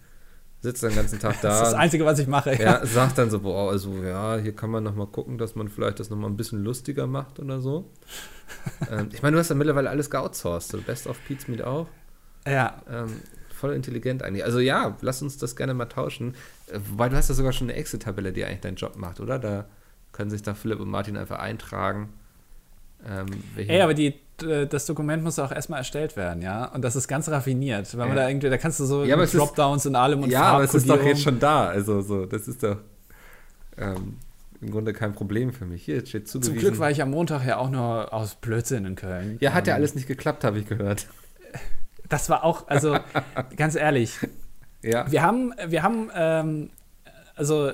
Sitze den ganzen Tag da.
das ist das Einzige, was ich mache.
Ja, ja sagt dann so, boah, also ja, hier kann man nochmal gucken, dass man vielleicht das nochmal ein bisschen lustiger macht oder so. ähm, ich meine, du hast ja mittlerweile alles geoutsourced. So Best of Pete's Meet auch.
Ja.
Ähm, voll intelligent eigentlich. Also ja, lass uns das gerne mal tauschen. Äh, wobei du hast ja sogar schon eine Excel-Tabelle, die eigentlich deinen Job macht, oder? Da können sich da Philipp und Martin einfach eintragen.
Ähm, Ey, aber die, das Dokument muss auch erstmal erstellt werden, ja. Und das ist ganz raffiniert. Weil man da irgendwie, da kannst du so
ja,
Dropdowns und allem und
Ja, aber es ist doch jetzt schon da. Also so, das ist doch ähm, im Grunde kein Problem für mich. Hier steht zugewiesen.
Zum Glück war ich am Montag ja auch nur aus Blödsinn in Köln.
Ja, hat ja ähm, alles nicht geklappt, habe ich gehört.
Das war auch, also ganz ehrlich. Ja. Wir haben, wir haben, ähm, also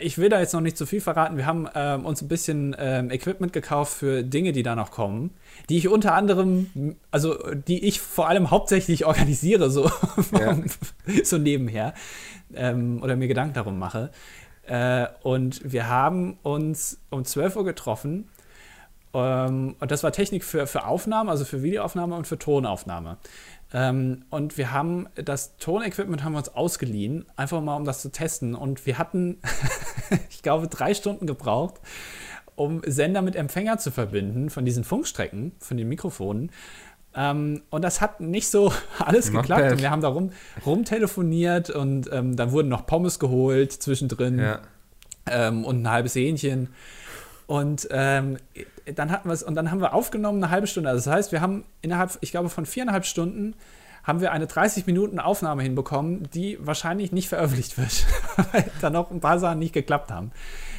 ich will da jetzt noch nicht zu viel verraten. Wir haben ähm, uns ein bisschen ähm, Equipment gekauft für Dinge, die da noch kommen, die ich unter anderem, also die ich vor allem hauptsächlich organisiere, so, ja. so nebenher ähm, oder mir Gedanken darum mache. Äh, und wir haben uns um 12 Uhr getroffen. Ähm, und das war Technik für, für Aufnahme, also für Videoaufnahme und für Tonaufnahme. Ähm, und wir haben das Tonequipment haben wir uns ausgeliehen, einfach mal um das zu testen. Und wir hatten, ich glaube, drei Stunden gebraucht, um Sender mit Empfänger zu verbinden von diesen Funkstrecken, von den Mikrofonen. Ähm, und das hat nicht so alles Not geklappt. Bad. Und wir haben da rum, rumtelefoniert und ähm, dann wurden noch Pommes geholt zwischendrin ja. ähm, und ein halbes Hähnchen. Und ähm, dann hatten wir es und dann haben wir aufgenommen eine halbe Stunde. Also das heißt, wir haben innerhalb, ich glaube, von viereinhalb Stunden haben wir eine 30 Minuten Aufnahme hinbekommen, die wahrscheinlich nicht veröffentlicht wird, weil da noch ein paar Sachen nicht geklappt haben.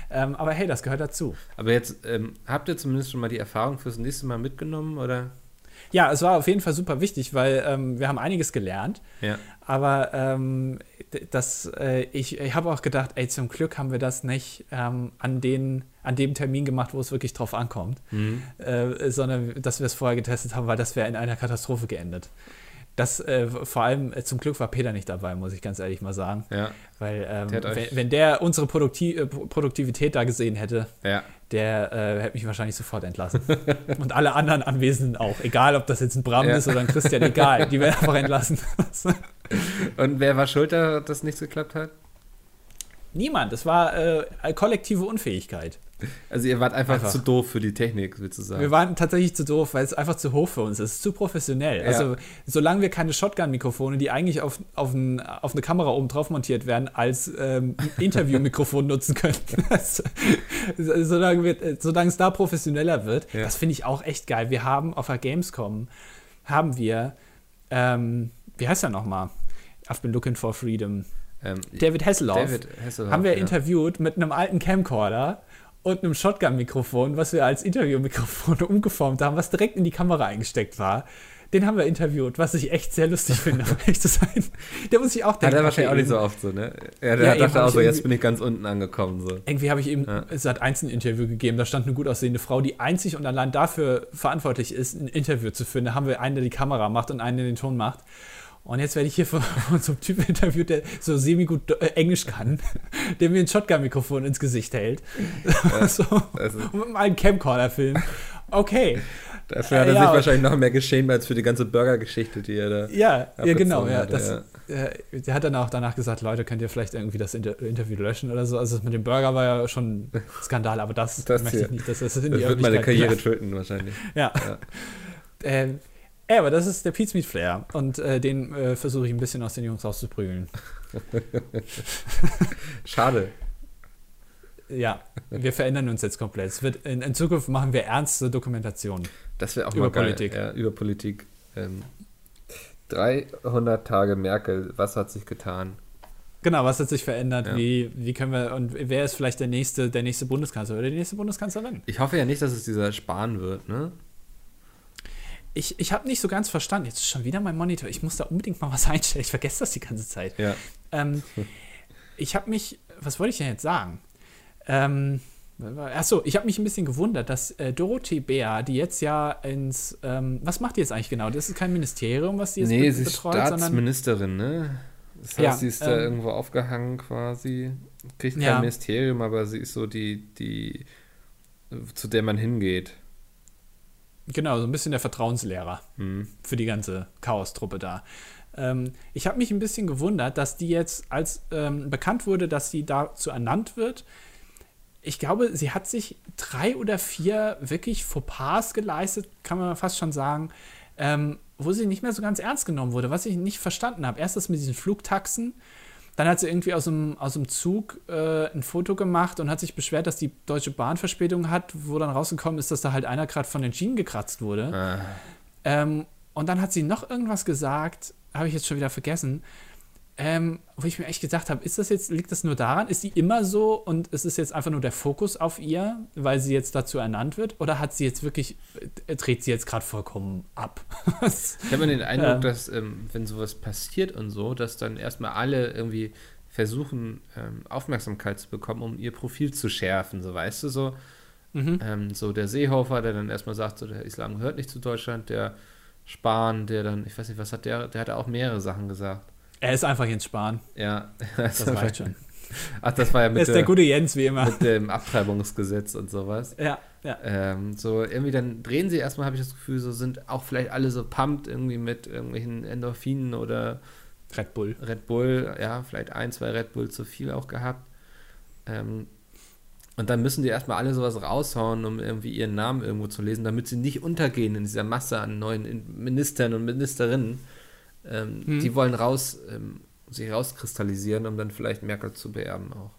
Ähm, aber hey, das gehört dazu.
Aber jetzt ähm, habt ihr zumindest schon mal die Erfahrung fürs nächste Mal mitgenommen, oder?
Ja, es war auf jeden Fall super wichtig, weil ähm, wir haben einiges gelernt.
Ja.
Aber ähm, das, äh, ich, ich habe auch gedacht, ey, zum Glück haben wir das nicht ähm, an, den, an dem Termin gemacht, wo es wirklich drauf ankommt,
Mhm.
äh, sondern dass wir es vorher getestet haben, weil das wäre in einer Katastrophe geendet. Das, äh, vor allem, äh, zum Glück war Peter nicht dabei, muss ich ganz ehrlich mal sagen.
Ja.
Weil, ähm,
Der
wenn, wenn der unsere Produkti äh, Pro- Produktivität da gesehen hätte,
Ja.
der äh, hätte mich wahrscheinlich sofort entlassen. Und alle anderen Anwesenden auch. Egal, ob das jetzt ein Bram
Ja.
ist oder ein Christian, egal. Die werden einfach entlassen.
Und wer war schuld, dass das nicht geklappt hat?
Niemand. Es war äh, kollektive Unfähigkeit.
Also ihr wart einfach,
Einfach.
zu doof für die Technik, willst du sagen?
Wir waren tatsächlich zu doof, weil es einfach zu hoch für uns ist. Es ist zu professionell.
Ja.
Also, solange wir keine Shotgun-Mikrofone, die eigentlich auf, auf, ein, auf eine Kamera oben drauf montiert werden, als ähm, Interview-Mikrofon nutzen können. Das- solange, wir, solange es da professioneller wird,
Ja.
das finde ich auch echt geil. Wir haben auf der Gamescom, haben wir, ähm, wie heißt er nochmal? I've been looking for freedom.
ähm,
David Hasselhoff.
David Hasselhoff,
haben wir
ja.
interviewt mit einem alten Camcorder und einem Shotgun-Mikrofon, was wir als Interview-Mikrofon umgeformt haben, was direkt in die Kamera eingesteckt war. Den haben wir interviewt, was ich echt sehr lustig finde, um ehrlich zu sein. Der muss sich auch
Hat
denken.
er wahrscheinlich auch nicht so oft so, ne? Ja, der
Ja,
dachte auch
ich
so, jetzt bin ich ganz unten angekommen. So.
Irgendwie habe ich ihm
Ja.
seit eins ein Interview gegeben. Da stand eine gut aussehende Frau, die einzig und allein dafür verantwortlich ist, ein Interview zu führen. Da haben wir einen, der die Kamera macht und einen, der den Ton macht. Und jetzt werde ich hier von, von so einem Typen interviewt, der so semi-gut äh, Englisch kann, der mir ein Shotgun-Mikrofon ins Gesicht hält. so,
Also,
und mit einem Camcorder filmen. Okay.
dafür hat
Äh,
er
ja,
sich wahrscheinlich noch mehr geschämt als für die ganze Burger-Geschichte, die er da.
Ja, ja genau. Ja,
hat,
das, äh, der hat dann auch danach gesagt, Leute, könnt ihr vielleicht irgendwie das Inter Interview löschen oder so. Also das mit dem Burger war ja schon ein Skandal, aber das,
Das
möchte
hier.
ich nicht, dass das in
Das
die
wird meine Karriere töten, wahrscheinlich.
Ja.
Ja.
Ähm, ja, aber das ist der Pizza Meat Flair und äh, den äh, versuche ich ein bisschen aus den Jungs rauszuprügeln.
Schade.
Ja, wir verändern uns jetzt komplett. Es wird, in, in Zukunft machen wir ernste Dokumentation.
Das wäre auch
Über
mal geil.
Politik.
Ja, über Politik. Ähm, 300 Tage Merkel, was hat sich getan?
Genau, was hat sich verändert?
Ja.
Wie, wie können wir und wer ist vielleicht der nächste, der nächste Bundeskanzler oder die nächste Bundeskanzlerin?
Ich hoffe ja nicht, dass es dieser Spahn wird, ne?
Ich, ich habe nicht so ganz verstanden. Jetzt ist schon wieder mein Monitor. Ich muss da unbedingt mal was einstellen. Ich vergesse das die ganze Zeit.
Ja.
Ähm, ich habe mich, was wollte ich denn jetzt sagen? Ähm, achso, ich habe mich ein bisschen gewundert, dass äh, Dorothee Bär, die jetzt ja ins, ähm, was macht die jetzt eigentlich genau? Das ist kein Ministerium, was die jetzt
Nee,
be-
sie ist
betreut, sondern
Staatsministerin, ne? Das heißt,
Ja,
sie ist da
ähm,
irgendwo aufgehangen quasi. Kriegt kein
Ja.
Ministerium, aber sie ist so die, die, zu der man hingeht.
Genau, so ein bisschen der Vertrauenslehrer.
Hm.
für die ganze Chaos-Truppe da. Ähm, ich habe mich ein bisschen gewundert, dass die jetzt, als ähm, bekannt wurde, dass sie dazu ernannt wird, ich glaube, sie hat sich drei oder vier wirklich Fauxpas geleistet, kann man fast schon sagen, ähm, wo sie nicht mehr so ganz ernst genommen wurde, was ich nicht verstanden habe. Erst das mit diesen Flugtaxen, dann hat sie irgendwie aus dem, aus dem Zug äh, ein Foto gemacht und hat sich beschwert, dass die Deutsche Bahn Verspätung hat, wo dann rausgekommen ist, dass da halt einer gerade von den Schienen gekratzt wurde.
Ah,
Ähm, und dann hat sie noch irgendwas gesagt, habe ich jetzt schon wieder vergessen, ähm, wo ich mir echt gedacht habe, ist das jetzt, liegt das nur daran? Ist sie immer so und ist es jetzt einfach nur der Fokus auf ihr, weil sie jetzt dazu ernannt wird? Oder hat sie jetzt wirklich, äh, dreht sie jetzt gerade vollkommen ab?
Ich habe den Eindruck,
Ja.
dass, ähm, wenn sowas passiert und so, dass dann erstmal alle irgendwie versuchen, ähm, Aufmerksamkeit zu bekommen, um ihr Profil zu schärfen, so weißt du, so.
mhm.
Ähm, so der Seehofer, der dann erstmal sagt, so, der Islam gehört nicht zu Deutschland, der Spahn, der dann, ich weiß nicht, was hat der, der hat auch mehrere Sachen gesagt.
Er ist einfach Jens Spahn.
Ja,
Das reicht schon.
Ach, das war ja mit,
ist der
der,
gute Jens, wie immer.
mit dem Abtreibungsgesetz und sowas.
Ja, ja.
Ähm, so irgendwie dann drehen sie erstmal, habe ich das Gefühl, so sind auch vielleicht alle so pumped irgendwie mit irgendwelchen Endorphinen oder
Red Bull.
Red Bull, ja, vielleicht ein, zwei Red Bull zu viel auch gehabt. Ähm, und dann müssen die erstmal alle sowas raushauen, um irgendwie ihren Namen irgendwo zu lesen, damit sie nicht untergehen in dieser Masse an neuen In- Ministern und Ministerinnen. Ähm,
Hm.
Die wollen raus, ähm, sich rauskristallisieren, um dann vielleicht Merkel zu beerben auch.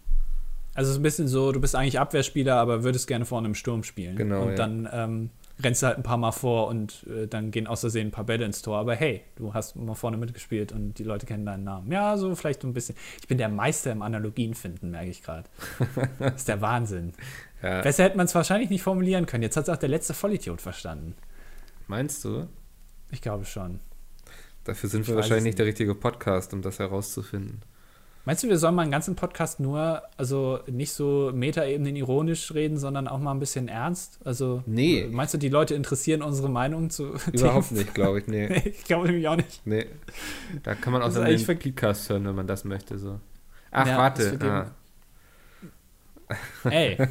Also es ist ein bisschen so, du bist eigentlich Abwehrspieler, aber würdest gerne vorne im Sturm spielen.
Genau,
Und
ja.
dann ähm, rennst du halt ein paar Mal vor und äh, dann gehen aus Versehen ein paar Bälle ins Tor. Aber hey, du hast mal vorne mitgespielt und die Leute kennen deinen Namen. Ja, so vielleicht so ein bisschen. Ich bin der Meister im Analogien finden, merke ich gerade. Das ist der Wahnsinn.
Ja,
Besser hätte man es wahrscheinlich nicht formulieren können. Jetzt hat es auch der letzte Vollidiot verstanden.
meinst du?
Ich glaube schon.
Dafür sind wir wahrscheinlich nicht der richtige Podcast, um das herauszufinden.
Meinst du, wir sollen mal einen ganzen Podcast nur, also nicht so Metaebenen ironisch reden, sondern auch mal ein bisschen ernst? Also,
nee.
meinst du, die Leute interessieren unsere Meinung zu
Überhaupt Themen? nicht, glaube ich, nee.
nee ich glaube nämlich auch nicht.
Nee. Da kann man auch dann den Podcast hören, wenn man das möchte, so. Ach, ja, warte. Ah.
Ey.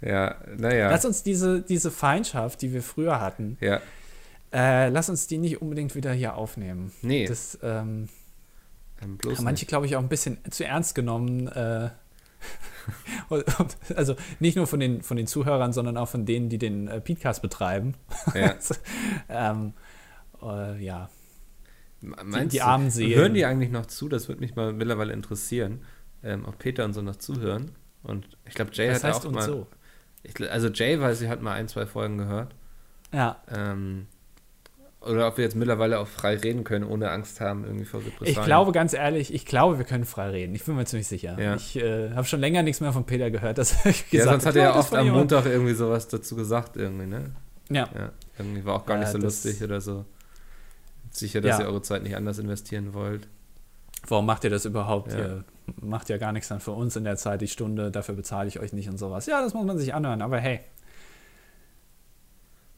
ja, naja.
Lass uns diese, diese Feindschaft, die wir früher hatten,
ja.
Äh, lass uns die nicht unbedingt wieder hier aufnehmen.
Nee.
Das, ähm,
ähm
manche, glaube ich, auch ein bisschen zu ernst genommen. Äh, also nicht nur von den, von den Zuhörern, sondern auch von denen, die den äh, Podcast betreiben.
Ja.
ähm, äh, ja.
Meinst die, die armen Seelen. Hören die eigentlich noch zu? Das würde mich mal mittlerweile interessieren. Ähm, ob Peter und so noch zuhören. Und ich glaube, Jay
Was
hat
heißt
auch mal.
So?
Ich, also Jay, weil sie hat mal ein, zwei Folgen gehört.
Ja.
Ähm, oder ob wir jetzt mittlerweile auch frei reden können, ohne Angst haben, irgendwie vor
Repressalien. Ich glaube, ganz ehrlich, ich glaube, wir können frei reden. Ich bin mir ziemlich sicher.
Ja.
Ich äh, habe schon länger nichts mehr von Peter gehört. Dass
ich gesagt ja, sonst hat er ja oft am Montag irgendwie sowas dazu gesagt, irgendwie, ne?
Ja.
ja irgendwie war auch gar nicht so lustig oder so. Sicher, dass ja. ihr eure Zeit nicht anders investieren wollt.
Warum macht ihr das überhaupt? Ihr macht ja gar nichts dann für uns in der Zeit, die Stunde, dafür bezahle ich euch nicht und sowas. Ja, das muss man sich anhören, aber hey.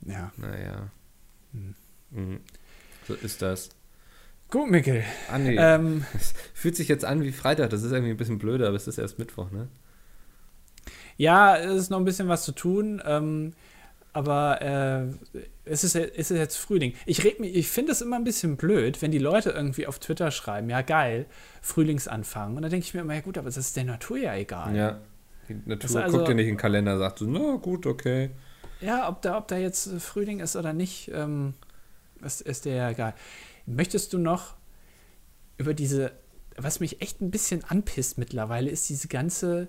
Ja.
Naja. Hm. Mhm. So ist das.
Gut, Mikkel.
Ah, nee. ähm, es fühlt sich jetzt an wie Freitag. Das ist irgendwie ein bisschen blöder, aber es ist erst Mittwoch, ne?
Ja, es ist noch ein bisschen was zu tun. Ähm, aber äh, es, ist, es ist jetzt Frühling. Ich, ich finde es immer ein bisschen blöd, wenn die Leute irgendwie auf Twitter schreiben, ja geil, Frühlingsanfang. Und dann denke ich mir immer, ja gut, aber das ist der Natur ja egal.
Ja, die Natur also, guckt ja nicht in den Kalender, sagt so, na gut, okay.
Ja, ob da, ob da jetzt Frühling ist oder nicht, ähm, ist, ist dir ja egal. Möchtest du noch über diese, was mich echt ein bisschen anpisst mittlerweile, ist diese ganze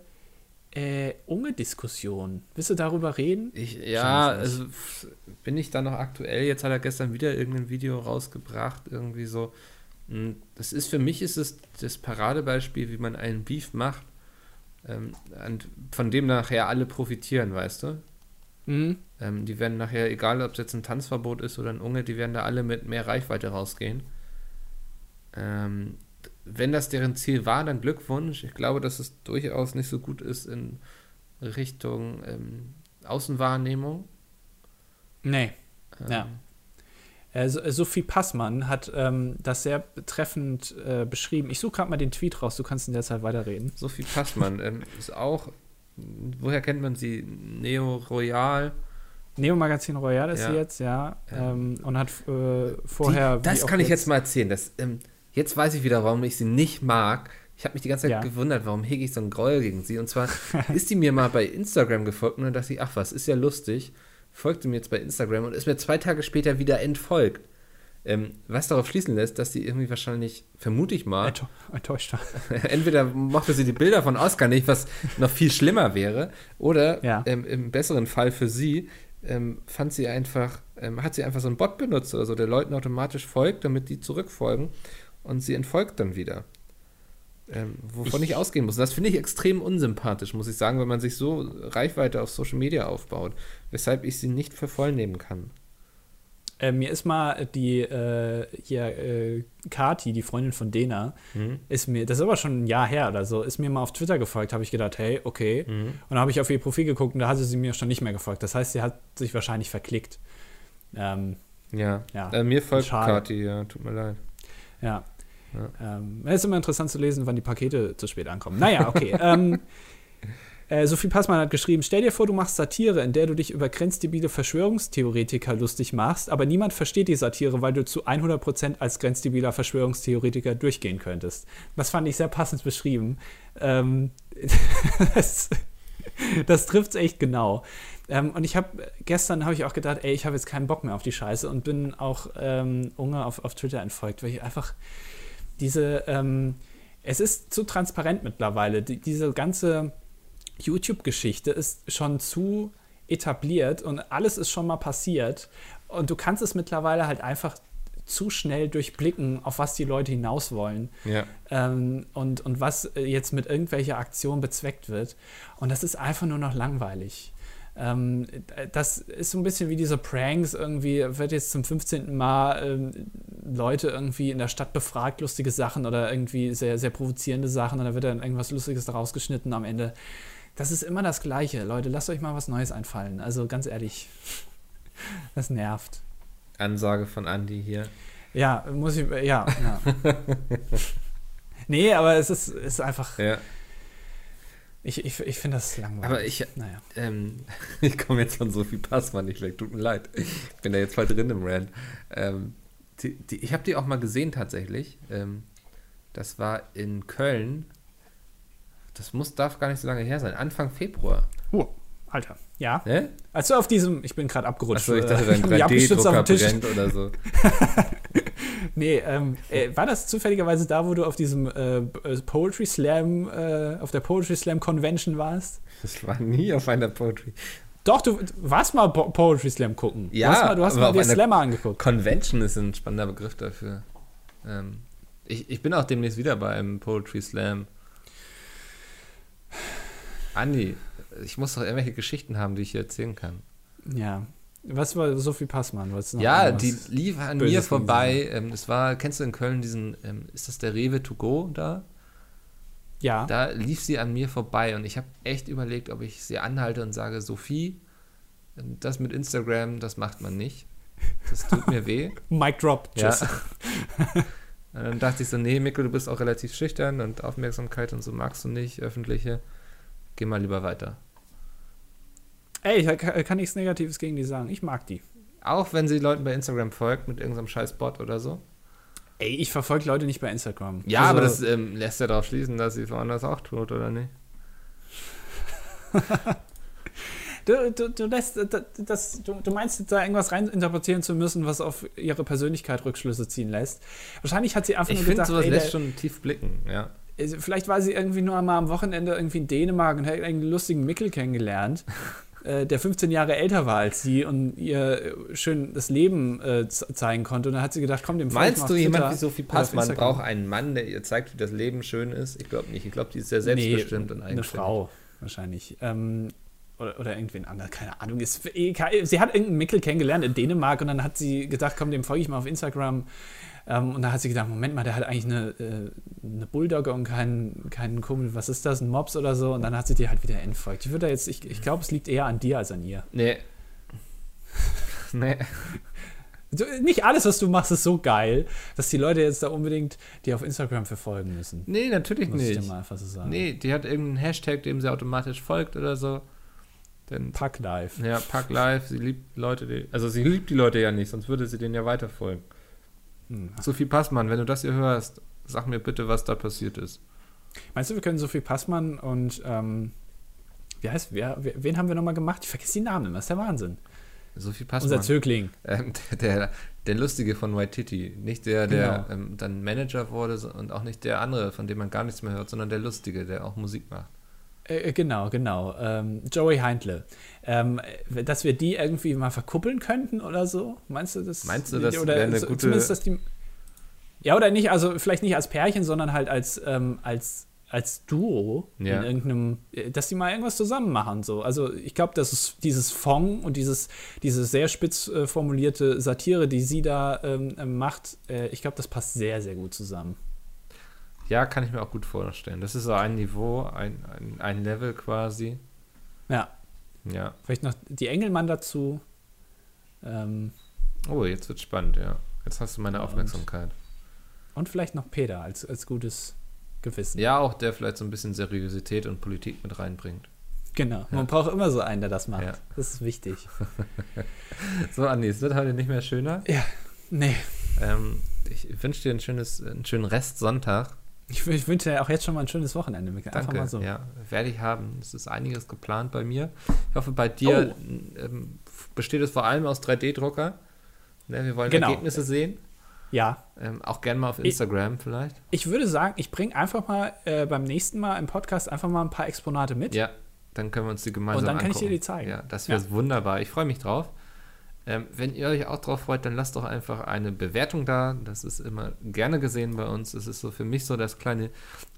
äh, Unge-Diskussion. Willst du darüber reden?
Ich, ja, also bin ich da noch aktuell. Jetzt hat er gestern wieder irgendein Video rausgebracht, irgendwie so. Hm, das ist für mich ist es das Paradebeispiel, wie man einen Beef macht, ähm, von dem nachher alle profitieren, weißt du?
Mhm.
Ähm, die werden nachher, egal ob es jetzt ein Tanzverbot ist oder ein Unge, die werden da alle mit mehr Reichweite rausgehen. Ähm, wenn das deren Ziel war, dann Glückwunsch. Ich glaube, dass es durchaus nicht so gut ist in Richtung ähm, Außenwahrnehmung.
Nee. Ähm, ja. Äh, Sophie Passmann hat ähm, das sehr treffend äh, beschrieben. Ich suche gerade mal den Tweet raus, du kannst in der Zeit weiterreden.
Sophie Passmann ähm, ist auch, woher kennt man sie? Neo Royal.
Neo Magazin Royal ist ja. sie jetzt, ja. Ähm, und hat äh, vorher.
Die, das kann ich jetzt mal erzählen. Das, ähm, Jetzt weiß ich wieder, warum ich sie nicht mag. Ich habe mich die ganze Zeit ja. gewundert, warum hege ich so einen Groll gegen sie. Und zwar ist die mir mal bei Instagram gefolgt und dann dachte ich, ach was, ist ja lustig. Folgte mir jetzt bei Instagram und ist mir zwei Tage später wieder entfolgt. Ähm, was darauf schließen lässt, dass sie irgendwie wahrscheinlich, vermute ich mal,
enttäuscht war.
entweder mochte sie die Bilder von Oscar nicht, was noch viel schlimmer wäre, oder
ja.
ähm, im besseren Fall für sie, ähm, fand sie einfach, ähm, hat sie einfach so einen Bot benutzt oder so, der Leuten automatisch folgt, damit die zurückfolgen und sie entfolgt dann wieder. Ähm, wovon ich, ich, ausgehen muss. Das finde ich extrem unsympathisch, muss ich sagen, wenn man sich so Reichweite auf Social Media aufbaut, weshalb ich sie nicht für voll nehmen kann.
Äh, mir ist mal die äh, hier äh, Kati, die Freundin von Dena, mhm. ist mir, das ist aber schon ein Jahr her oder so, ist mir mal auf Twitter gefolgt, habe ich gedacht, hey, okay. Mhm. Und dann habe ich auf ihr Profil geguckt und da hatte sie mir schon nicht mehr gefolgt. Das heißt, sie hat sich wahrscheinlich verklickt. Ähm,
ja, ja. Äh, mir folgt Kati, ja, tut mir leid.
Ja, ja. Ähm, es ist immer interessant zu lesen, wann die Pakete zu spät ankommen. Naja, okay. ähm, äh, Sophie Passmann hat geschrieben: Stell dir vor, du machst Satire, in der du dich über grenzdebile Verschwörungstheoretiker lustig machst, aber niemand versteht die Satire, weil du zu 100% als grenzdebiler Verschwörungstheoretiker durchgehen könntest. Das fand ich sehr passend beschrieben. Ähm, das das trifft es echt genau. Ähm, und ich habe gestern habe ich auch gedacht, ey, ich habe jetzt keinen Bock mehr auf die Scheiße und bin auch ähm, Unge auf, auf Twitter entfolgt, weil ich einfach diese, ähm, es ist zu transparent mittlerweile. Die, diese ganze YouTube-Geschichte ist schon zu etabliert und alles ist schon mal passiert. Und du kannst es mittlerweile halt einfach zu schnell durchblicken, auf was die Leute hinaus wollen
ja.
ähm, und, und was jetzt mit irgendwelcher Aktion bezweckt wird. Und das ist einfach nur noch langweilig. Ähm, das ist so ein bisschen wie diese Pranks. Irgendwie wird jetzt zum 15. Mal ähm, Leute irgendwie in der Stadt befragt, lustige Sachen oder irgendwie sehr, sehr provozierende Sachen und da wird dann irgendwas Lustiges daraus geschnitten am Ende. Das ist immer das Gleiche. Leute, lasst euch mal was Neues einfallen. Also ganz ehrlich, das nervt.
Ansage von Andy hier.
Ja, muss ich, ja, ja. nee, aber es ist, ist einfach.
Ja.
Ich, ich, ich finde das langweilig.
Aber ich, naja. ähm, ich komme jetzt von Sophie Passmann nicht weg, tut mir leid. Ich bin da jetzt voll drin im Rand. Ähm, die, die, ich habe die auch mal gesehen tatsächlich. Ähm, das war in Köln. Das muss, darf gar nicht so lange her sein. Anfang Februar.
Oh, Alter. Ja. Ne? Also auf diesem, ich bin gerade abgerutscht. Achso, ich dachte,
dein 3D-Drucker brennt oder so.
nee, ähm, äh, war das zufälligerweise da, wo du auf diesem äh, äh, Poetry Slam, äh, auf der Poetry Slam Convention warst?
Das war nie auf einer Poetry.
Doch, du warst mal po Poetry Slam gucken.
Ja,
du hast mal, du hast mal
dir
Slammer angeguckt.
Convention ist ein spannender Begriff dafür. Ähm, ich, ich bin auch demnächst wieder bei einem Poetry Slam. Andi, ich muss doch irgendwelche Geschichten haben, die ich hier erzählen kann.
Ja. Was war Sophie Passmann?
ja, die lief an Böses mir vorbei. Ähm, es war, kennst du in Köln diesen, ähm, ist das der Rewe to go da?
Ja.
Da lief sie an mir vorbei und ich habe echt überlegt, ob ich sie anhalte und sage, Sophie, das mit Instagram, das macht man nicht. Das tut mir weh.
Mic drop.
Tschüss. Ja. dann dachte ich so, nee, Mikkel, du bist auch relativ schüchtern und Aufmerksamkeit und so magst du nicht, öffentliche. Geh mal lieber weiter.
Ey, ich kann nichts Negatives gegen die sagen. Ich mag die.
Auch wenn sie Leuten bei Instagram folgt mit irgendeinem scheiß Bot oder so?
Ey, ich verfolge Leute nicht bei Instagram.
Ja, also, aber das ähm, lässt ja darauf schließen, dass sie es woanders auch tut, oder nicht?
du, du, du, lässt, das, du, du meinst da irgendwas reininterpretieren zu müssen, was auf ihre Persönlichkeit Rückschlüsse ziehen lässt. Wahrscheinlich hat sie einfach
ich
nur gedacht,
sowas ey, lässt schon tief blicken, ja.
Vielleicht war sie irgendwie nur einmal am Wochenende irgendwie in Dänemark und hat einen lustigen Mickel kennengelernt. Äh, der 15 Jahre älter war als sie und ihr äh, schön das Leben äh, zeigen konnte. Und dann hat sie gedacht, komm, dem
Meinst du, jemand wie Sophie Passmann braucht einen Mann, der ihr zeigt, wie das Leben schön ist? Ich glaube nicht. Ich glaube, die ist sehr selbstbestimmt nee, und
Eine Frau wahrscheinlich. Ähm, oder, oder irgendwen anderen, keine Ahnung. Ist, sie hat irgendeinen Mickel kennengelernt in Dänemark und dann hat sie gedacht, komm, dem folge ich mal auf Instagram. Ähm, und da hat sie gedacht, Moment mal, der hat eigentlich eine, äh, eine Bulldogge und keinen, keinen Kumpel, was ist das, ein Mops oder so? Und dann hat sie dir halt wieder entfolgt. Ich würde jetzt, ich, ich glaube, es liegt eher an dir als an ihr.
Nee. nee.
Du, nicht alles, was du machst, ist so geil, dass die Leute jetzt da unbedingt die auf Instagram verfolgen müssen.
Nee, natürlich
Muss
nicht.
Ich dir mal einfach so sagen.
Nee, die hat irgendeinen Hashtag, dem sie automatisch folgt oder so.
Denn, Pack Live.
Ja, Pack Live. Sie liebt Leute, die, also sie liebt die Leute ja nicht, sonst würde sie denen ja weiterfolgen. Hm. Sophie Passmann, wenn du das hier hörst, sag mir bitte, was da passiert ist.
Meinst du, wir können Sophie Passmann und ähm, wie heißt, wer, wen haben wir nochmal gemacht? Ich vergesse die Namen das ist der Wahnsinn.
Sophie Passmann.
Unser Zögling.
Ähm, der, der, der, Lustige von White Titty. Nicht der, der genau. ähm, dann Manager wurde und auch nicht der andere, von dem man gar nichts mehr hört, sondern der Lustige, der auch Musik macht.
Äh, genau, genau. Ähm, Joey Heintle. Ähm, dass wir die irgendwie mal verkuppeln könnten oder so? Meinst du das?
Meinst du, das
wäre
eine gute...
Zumindest, dass die... Ja, oder nicht, also vielleicht nicht als Pärchen, sondern halt als, ähm, als, als Duo ja. in irgendeinem, äh, dass die mal irgendwas zusammen machen. So. Also ich glaube, dass es dieses Fong und dieses, diese sehr spitz äh, formulierte Satire, die sie da ähm, macht, äh, ich glaube, das passt sehr, sehr gut zusammen.
Ja, kann ich mir auch gut vorstellen. Das ist so ein Niveau, ein, ein, ein Level quasi.
Ja.
Ja.
Vielleicht noch die Engelmann dazu. Ähm,
oh, jetzt wird spannend, ja. Jetzt hast du meine Aufmerksamkeit.
Und, und vielleicht noch Peter als, als gutes Gewissen.
Ja, auch der vielleicht so ein bisschen Seriosität und Politik mit reinbringt.
Genau, ja. man braucht immer so einen, der das macht. Ja. Das ist wichtig.
so, Andi, es wird heute nicht mehr schöner.
Ja, nee.
Ähm, ich wünsche dir ein schönes, einen schönen Rest Sonntag.
Ich, ich wünsche dir auch jetzt schon mal ein schönes Wochenende.
Einfach Danke, mal so. ja, werde ich haben. Es ist einiges geplant bei mir. Ich hoffe, bei dir oh. ähm, besteht es vor allem aus 3D-Drucker. Ne, wir wollen genau. Ergebnisse sehen.
Ja.
Ähm, auch gerne mal auf Instagram
ich,
vielleicht.
Ich würde sagen, ich bringe einfach mal äh, beim nächsten Mal im Podcast einfach mal ein paar Exponate mit.
Ja, dann können wir uns die gemeinsam
Und dann
kann
angucken. ich dir die zeigen.
Ja, das wäre ja. wunderbar. Ich freue mich drauf. Ähm, wenn ihr euch auch drauf freut, dann lasst doch einfach eine Bewertung da. Das ist immer gerne gesehen bei uns. Das ist so für mich so das kleine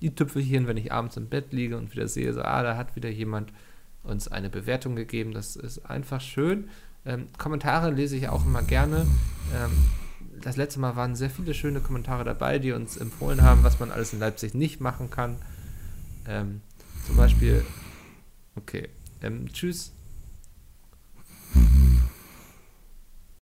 i-Tüpfelchen, wenn ich abends im Bett liege und wieder sehe, so, ah, da hat wieder jemand uns eine Bewertung gegeben. Das ist einfach schön. Ähm, Kommentare lese ich auch immer gerne. Ähm, das letzte Mal waren sehr viele schöne Kommentare dabei, die uns empfohlen haben, was man alles in Leipzig nicht machen kann. Ähm, zum Beispiel, okay, ähm, tschüss.